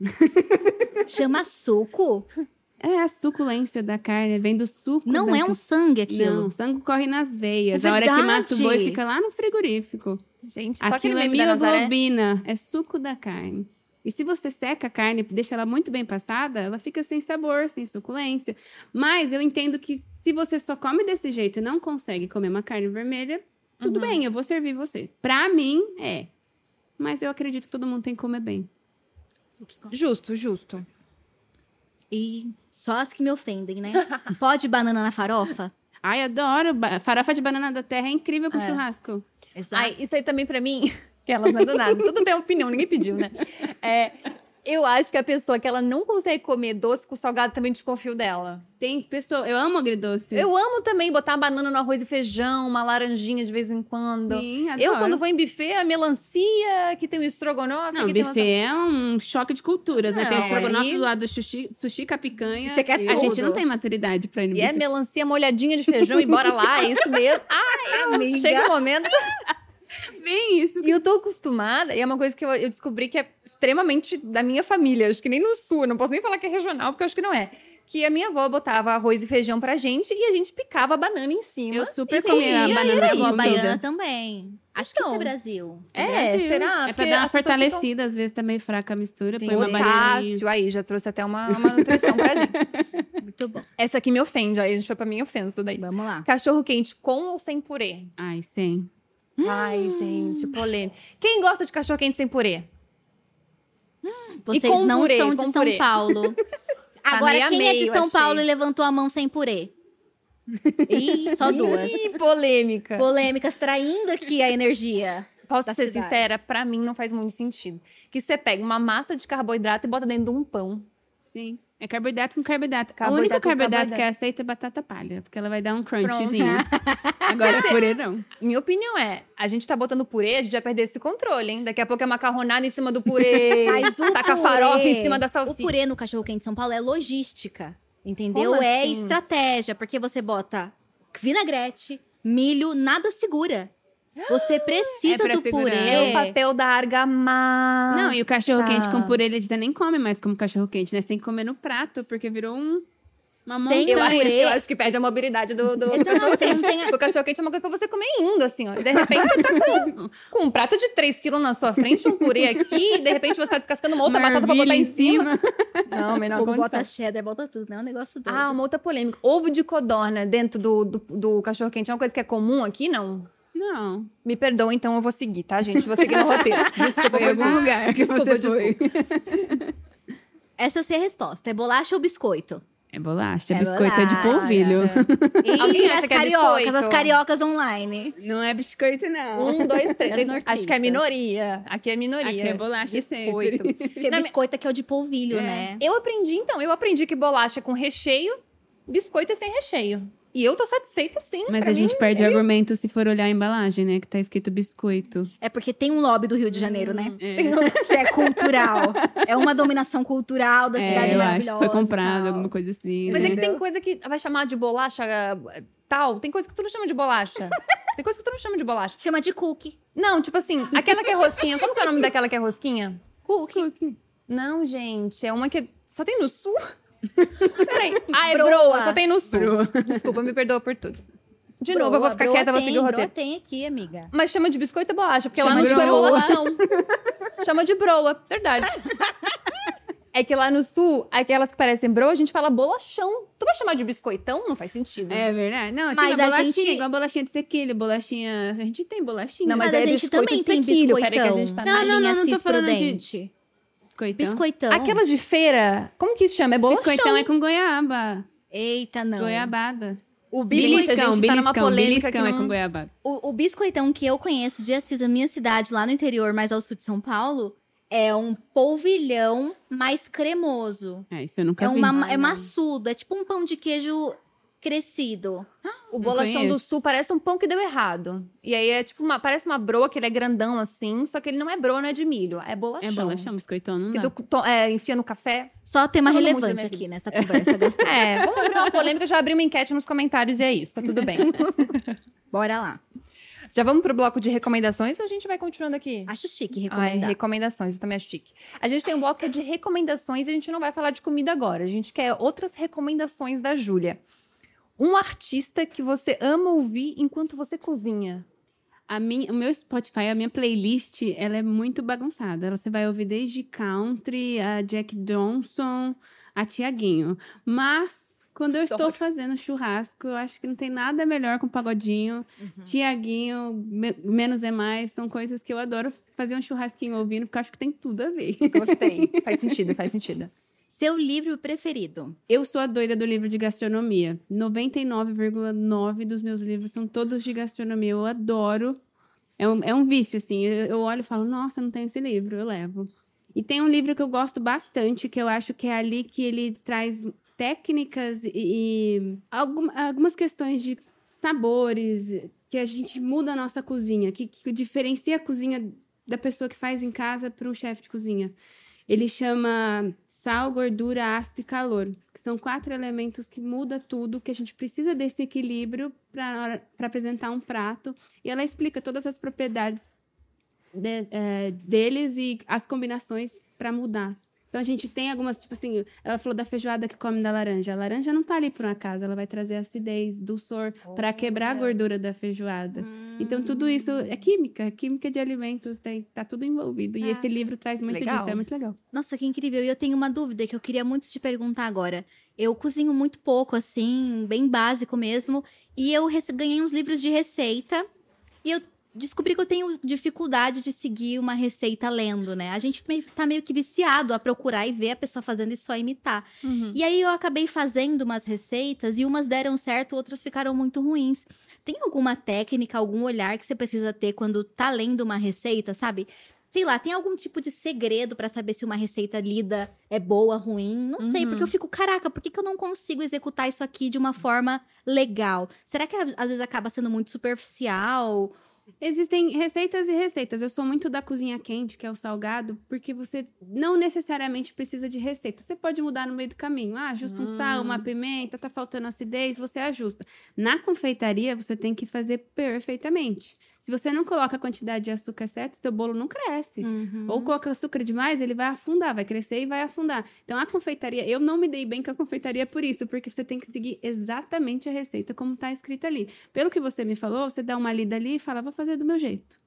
Chama suco? É a suculência da carne, vem do suco. Não da é um sangue aquilo. Não, o sangue corre nas veias. É a hora que mata o boi fica lá no frigorífico. Gente, só Aquilo é mioglobina, é suco da carne. E se você seca a carne e deixa ela muito bem passada, ela fica sem sabor, sem suculência. Mas eu entendo que se você só come desse jeito e não consegue comer uma carne vermelha, tudo Uhum. bem, eu vou servir você. Pra mim, é. Mas eu acredito que todo mundo tem que comer bem. Justo, justo. E só as que me ofendem, né? Pode banana na farofa? Ai, adoro. Farofa de banana da terra é incrível com É. churrasco. Exato. Ai, isso aí também pra mim, que elas não é do nada. Tudo tem opinião, ninguém pediu, né? É, eu acho que a pessoa que ela não consegue comer doce com salgado também desconfio dela. Tem pessoa. Eu amo agridoce. Eu amo também botar banana no arroz e feijão, uma laranjinha de vez em quando. Sim, eu, adoro. quando vou em buffet, a melancia, que tem o estrogonofe. Não, buffet é um choque de culturas, né? Tem Não, estrogonofe aí- do lado do sushi, sushi com a picanha. Você quer A gente tudo. não tem maturidade pra ir no E é buffet. melancia molhadinha de feijão e bora lá, é isso mesmo. Ai, Amiga. chega o momento. Bem isso. E eu tô acostumada, e é uma coisa que eu, eu descobri que é extremamente da minha família. Acho que nem no sul, não posso nem falar que é regional, porque eu acho que não é. Que a minha avó botava arroz e feijão pra gente e a gente picava a banana em cima. Eu super E comi a banana aí, a cozida. baiana também. Acho que isso é Então. Brasil. É, Brasil. será? É pra dar uma ficam- fortalecida, às vezes tá meio fraca a mistura, Tem põe uma. Potássio, aí já trouxe até uma, uma nutrição pra gente. Muito bom. Essa aqui me ofende, aí a gente foi pra minha ofensa daí. Vamos lá. Cachorro quente com ou sem purê? Ai, sim. Ai, gente, polêmica. Quem gosta de cachorro quente sem purê? Vocês com não purê, são de São purê. Paulo. Tá Agora, meio a quem é de São achei. Paulo e levantou a mão sem purê? Ih, só duas. Ih, polêmica. Polêmicas traindo aqui a energia. Posso ser cidade. sincera? Pra mim não faz muito sentido. Que você pega uma massa de carboidrato e bota dentro de um pão. Sim. É carboidrato com carboidrato. Carboidrato o único carboidrato, carboidrato. que é aceita é batata palha, porque ela vai dar um crunchzinho. Agora, purê não. Minha opinião é, a gente tá botando purê, a gente vai perder esse controle, hein? Daqui a pouco é macarronada em cima do purê, Mas o taca purê, farofa em cima da salsicha. O purê no cachorro quente de São Paulo é logística. Entendeu? É assim? estratégia, porque você bota vinagrete, milho, nada segura. Você precisa É do segurar. purê. É o papel da argamassa. Não, e o cachorro quente com purê, ele já nem come mais como cachorro quente, né? Você tem que comer no prato, porque virou um, uma Sem Eu acho, eu acho que perde a mobilidade do, do cachorro quente. tem o cachorro quente é uma coisa pra você comer indo, assim, ó. De repente você tá com, com um prato de 3 quilos na sua frente, um purê aqui, e de repente você tá descascando uma outra Uma batata pra botar em cima. Não, menor Ou condição. bota cheddar, bota tudo, né? É um negócio doido. Ah, uma outra polêmica. Ovo de codorna dentro do, do, do cachorro quente é uma coisa que é comum aqui? Não. Não. Me perdoa, então eu vou seguir, tá, gente? Vou seguir no roteiro. Desculpa, em algum lugar que Desculpa, você desculpa. foi. Essa eu sei a resposta. É bolacha ou biscoito? É bolacha, É biscoito é de bolacha. polvilho. E Alguém acha as que é cariocas, biscoito? as cariocas online. Não é biscoito, não. Um, dois, três. Acho que é minoria. Aqui é minoria. Aqui é bolacha Biscoito. sempre. Porque biscoito aqui é o de polvilho, É. né? Eu aprendi, então. Eu aprendi que bolacha é com recheio, biscoito é sem recheio. E eu tô satisfeita, sim. Mas pra a gente mim, perde é- argumento se for olhar a embalagem, né? Que tá escrito biscoito. É porque tem um lobby do Rio de Janeiro, né? É. Que é cultural. É uma dominação cultural da É, cidade eu acho maravilhosa. que foi comprado, alguma coisa assim. Mas é né? que tem coisa que vai chamar de bolacha tal. Tem coisa que tu não chama de bolacha. tem coisa que tu não chama de bolacha. Chama de cookie. Não, tipo assim, aquela que é rosquinha. Como que é o nome daquela que é rosquinha? Cookie. Não, gente. É uma que só tem no sul? Peraí. Ah, é Broa. broa. Só tem no sul. Desculpa, me perdoa por tudo. De novo, eu vou ficar Broa quieta, vou tem, seguir o broa roteiro. tem aqui, amiga. Mas chama de biscoito ou bolacha? Porque Chama lá no de sul é broa. bolachão. chama de broa, verdade. É que lá no sul, aquelas que parecem broa, a gente fala bolachão. Tu vai chamar de biscoitão? Não faz sentido. É verdade. Não, Mas tem a bolachinha, gente- igual a bolachinha de sequilho, bolachinha... A gente tem bolachinha. Não, mas, Mas é a gente também tem sequilho. Peraí que a biscoitão. gente tá Não, na... não, linha não, não tô falando de-. Biscoitão. Biscoitão. Aquelas de feira, como que isso chama? É bolachão. Biscoitão é com goiaba. Eita, não. Goiabada. O, biscoitão, gente tá que é não- com goiabada. o, o biscoitão que eu conheço de Assis, a minha cidade, lá no interior, mais ao sul de São Paulo, É um polvilhão mais cremoso. É, isso eu nunca É, vi. uma, é maçudo, é tipo um pão de queijo crescido. O bolachão do sul parece um pão que deu errado. E aí é tipo uma. Parece uma broa, que ele é grandão assim, só que ele não é broa, não é de milho. É bolachão. É bolachão, biscoitão, não dá. tu to- é, enfia no café. Só tema Todo relevante aqui nessa conversa gostosa. É, vamos abrir uma polêmica, já abri uma enquete nos comentários e é isso, tá tudo bem. Bora lá. já vamos pro bloco de recomendações ou a gente vai continuando aqui? Acho chique Ai, recomendar. recomendações, eu também acho chique. A gente tem um bloco que é de recomendações e a gente não vai falar de comida agora. A gente quer outras recomendações da Júlia. Um artista que você ama ouvir enquanto você cozinha. A minha, o meu Spotify, a minha playlist, ela é muito bagunçada. Você vai ouvir desde country, a Jack Johnson, a Tiaguinho. Mas, quando eu estou fazendo churrasco, eu acho que não tem nada melhor com pagodinho. Tiaguinho, me- menos é mais, são coisas que eu adoro fazer um churrasquinho ouvindo, porque eu acho que tem tudo a ver. Gostei. faz sentido, faz sentido. Seu livro preferido? Eu sou a doida do livro de gastronomia. 99,9 dos meus livros são todos de gastronomia. Eu adoro. É um, é um vício, assim. Eu, olho e falo, nossa, não tenho esse livro, eu levo. E tem um livro que eu gosto bastante, que eu acho que é ali que ele traz técnicas e, e algum- algumas questões de sabores, que a gente muda a nossa cozinha, que, que diferencia a cozinha da pessoa que faz em casa para um chefe de cozinha. Ele chama sal, gordura, ácido e calor, que são quatro elementos que muda tudo, que a gente precisa desse equilíbrio para apresentar um prato. E ela explica todas as propriedades de- é, deles e as combinações para mudar. Então a gente tem algumas, tipo assim, ela falou da feijoada que come da laranja. A laranja não tá ali por um acaso, ela vai trazer acidez, dulçor para quebrar a gordura da feijoada. Então tudo isso é química, química de alimentos, tem, tá tudo envolvido. E esse livro traz muito legal. disso, é muito legal. Nossa, que incrível. E eu tenho uma dúvida que eu queria muito te perguntar agora. Eu cozinho muito pouco, assim, bem básico mesmo. E eu ganhei uns livros de receita. E eu descobri que eu tenho dificuldade de seguir uma receita lendo, né? A gente tá meio que viciado a procurar e ver a pessoa fazendo e só imitar. E aí eu acabei fazendo umas receitas e umas deram certo, outras ficaram muito ruins. Tem alguma técnica, algum olhar que você precisa ter quando tá lendo uma receita, sabe? Sei lá, tem algum tipo de segredo pra saber se uma receita lida é boa, ruim? Não sei, porque eu fico, caraca, por que, que eu não consigo executar isso aqui de uma forma legal? Será que às vezes acaba sendo muito superficial? Existem receitas e receitas. Eu sou muito da cozinha quente, que é o salgado, porque você não necessariamente precisa de receita. Você pode mudar no meio do caminho. Ah, ajusta um sal, uma pimenta, tá faltando acidez, você ajusta. Na confeitaria, você tem que fazer perfeitamente. Se você não coloca a quantidade de açúcar certa, seu bolo não cresce. Ou coloca açúcar demais, ele vai afundar, vai crescer e vai afundar. Então, a confeitaria, eu não me dei bem com a confeitaria por isso, porque você tem que seguir exatamente a receita como tá escrita ali. Pelo que você me falou, você dá uma lida ali e fala, vou fazer do meu jeito.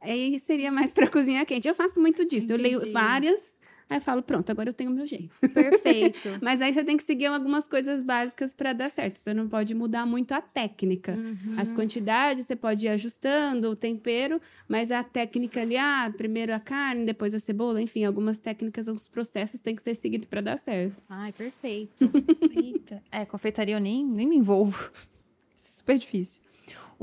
Aí seria mais pra cozinha quente. Eu faço muito disso. Eu leio Entendi. várias, aí eu falo, pronto, agora eu tenho o meu jeito. Perfeito. Mas aí você tem que seguir algumas coisas básicas para dar certo. Você não pode mudar muito a técnica. Uhum. As quantidades você pode ir ajustando, o tempero, mas a técnica ali, ah, primeiro a carne, depois a cebola, enfim, algumas técnicas, os processos têm que ser seguidos para dar certo. Ai, perfeito. Eita. É, confeitaria eu nem, nem me envolvo. É super difícil.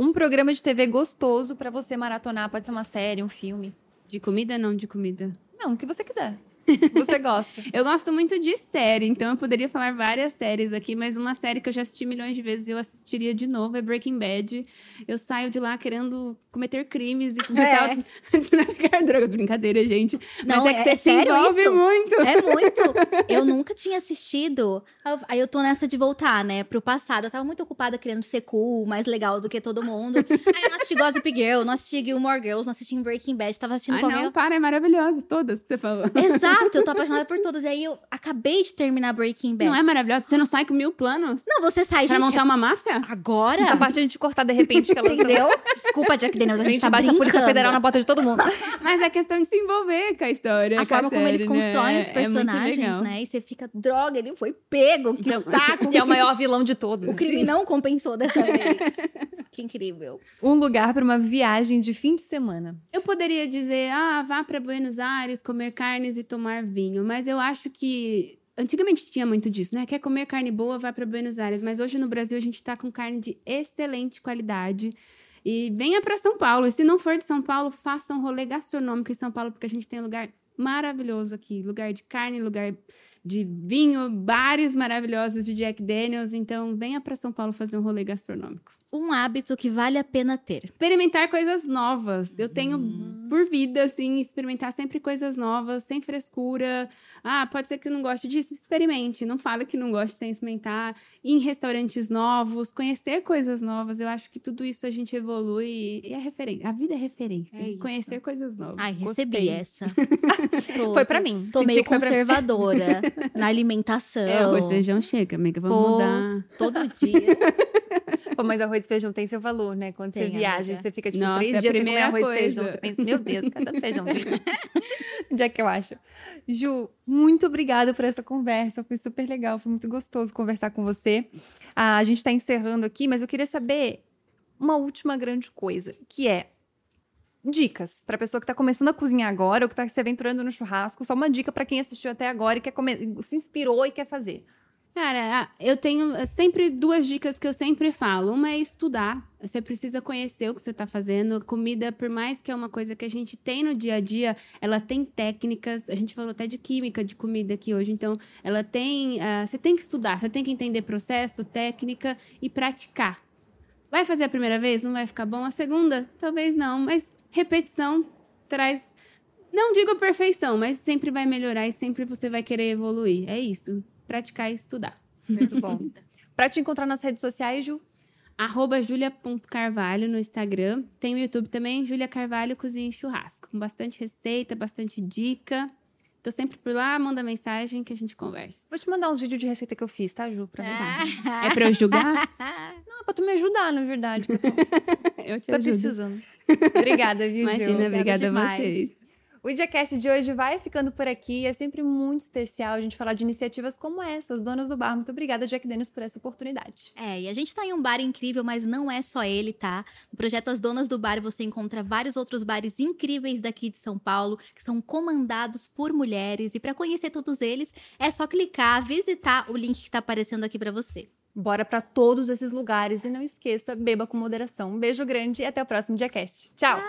Um programa de TV gostoso pra você maratonar. Pode ser uma série, um filme. De comida, não de comida. Não, o que você quiser. Você gosta. Eu gosto muito de série, então eu poderia falar várias séries aqui, mas uma série que eu já assisti milhões de vezes e eu assistiria de novo é Breaking Bad. Eu saio de lá querendo cometer crimes e começar É. a drogas. Brincadeira, gente. Não, mas é que é- você é se sério envolve isso? muito. É muito. Eu nunca tinha assistido. Aí eu tô nessa de voltar, né, pro passado. Eu tava muito ocupada querendo ser cool, mais legal do que todo mundo. Aí eu não assisti Gossip Girl, não assisti Gilmore Girls, não assisti Breaking Bad, tava assistindo Ah, não, para, é maravilhosa. Todas que você falou. Exato, eu tô apaixonada por todas. E aí eu acabei de terminar Breaking Bad. Não é maravilhosa? Você não sai com mil planos? Não, você sai, Pra gente. montar uma máfia? Agora? Essa parte a gente cortar de repente que elas Entendeu? Desculpa, Jack Daniels, a A gente, gente tá bate a brincando. Polícia Federal na porta de todo mundo. Mas é questão de se envolver com a história. A forma como eles né? constroem os É- é personagens, legal. né? E você fica, droga, ele foi pego, que Então- saco. E é o maior vilão de todos. O crime não compensou dessa vez. que incrível. Um lugar pra uma viagem de fim de semana. Eu poderia dizer, ah, vá para Buenos Aires comer carnes e tomar vinho, mas eu acho que antigamente tinha muito disso, né? Quer comer carne boa, vá para Buenos Aires, mas hoje no Brasil a gente tá com carne de excelente qualidade. E venha para São Paulo. E se não for de São Paulo, faça um rolê gastronômico em São Paulo, porque a gente tem um lugar maravilhoso aqui. Lugar de carne, lugar de vinho, bares maravilhosos de Jack Daniels. Então, venha para São Paulo fazer um rolê gastronômico. Um hábito que vale a pena ter. Experimentar coisas novas. Eu tenho por vida, assim, experimentar sempre coisas novas, sem frescura. Ah, pode ser que eu não goste disso. Experimente. Não fale que não goste sem experimentar. Ir em restaurantes novos, conhecer coisas novas. Eu acho que tudo isso a gente evolui e é referência. A vida é referência. É conhecer coisas novas. Ai, recebi Gostei. essa. Foi pra mim. Tô Senti meio conservadora na alimentação. É, arroz e feijão chega, amiga. Vamos Pô, mudar. todo dia. Pô, mas arroz e feijão tem seu valor, né? Quando você Tem, viaja, amiga. você fica tipo Nossa, três é dias sem comer arroz e feijão. Você pensa, meu Deus, cadê tanto feijãozinho? Onde é que eu acho? Ju, muito obrigada por essa conversa. Foi super legal, foi muito gostoso conversar com você. Ah, a gente tá encerrando aqui, mas eu queria saber uma última grande coisa, que é dicas para pessoa que tá começando a cozinhar agora ou que tá se aventurando no churrasco. Só uma dica para quem assistiu até agora e quer come- se inspirou e quer fazer. Cara, ah, eu tenho eh, sempre duas dicas que eu sempre falo. Uma é estudar. Você precisa conhecer o que você está fazendo. Comida, por mais que é uma coisa que a gente tem no dia a dia, ela tem técnicas. A gente falou até de química de comida aqui hoje. Então, ela tem. ah, você tem que estudar, você tem que entender processo, técnica e praticar. Vai fazer a primeira vez? Não vai ficar bom? A segunda? Talvez não. Mas repetição traz. Não digo perfeição, mas sempre vai melhorar e sempre você vai querer evoluir. É isso. Praticar e estudar. Muito bom. Para te encontrar nas redes sociais, Ju, Arroba julia.carvalho no Instagram. Tem o YouTube também, Julia Carvalho Cozinha e Churrasco. Com bastante receita, bastante dica. Tô sempre por lá, manda mensagem que a gente conversa. vou te mandar uns vídeos de receita que eu fiz, tá, Ju? Pra você. É pra eu julgar? Não, é pra tu me ajudar, na verdade. eu tô, eu te tô ajudo. precisando. Obrigada, viu, Ju? Imagina, obrigada a demais. vocês. O IdiaCast de hoje vai ficando por aqui. É sempre muito especial a gente falar de iniciativas como essa, as donas do bar. Muito obrigada, Jack Dennis, por essa oportunidade. É, e a gente tá em um bar incrível, mas não é só ele, tá? No projeto As Donas do Bar você encontra vários outros bares incríveis daqui de São Paulo, que são comandados por mulheres. E para conhecer todos eles, é só clicar, visitar o link que tá aparecendo aqui para você. Bora pra todos esses lugares e não esqueça, beba com moderação. Um beijo grande e até o próximo IdiaCast. Tchau!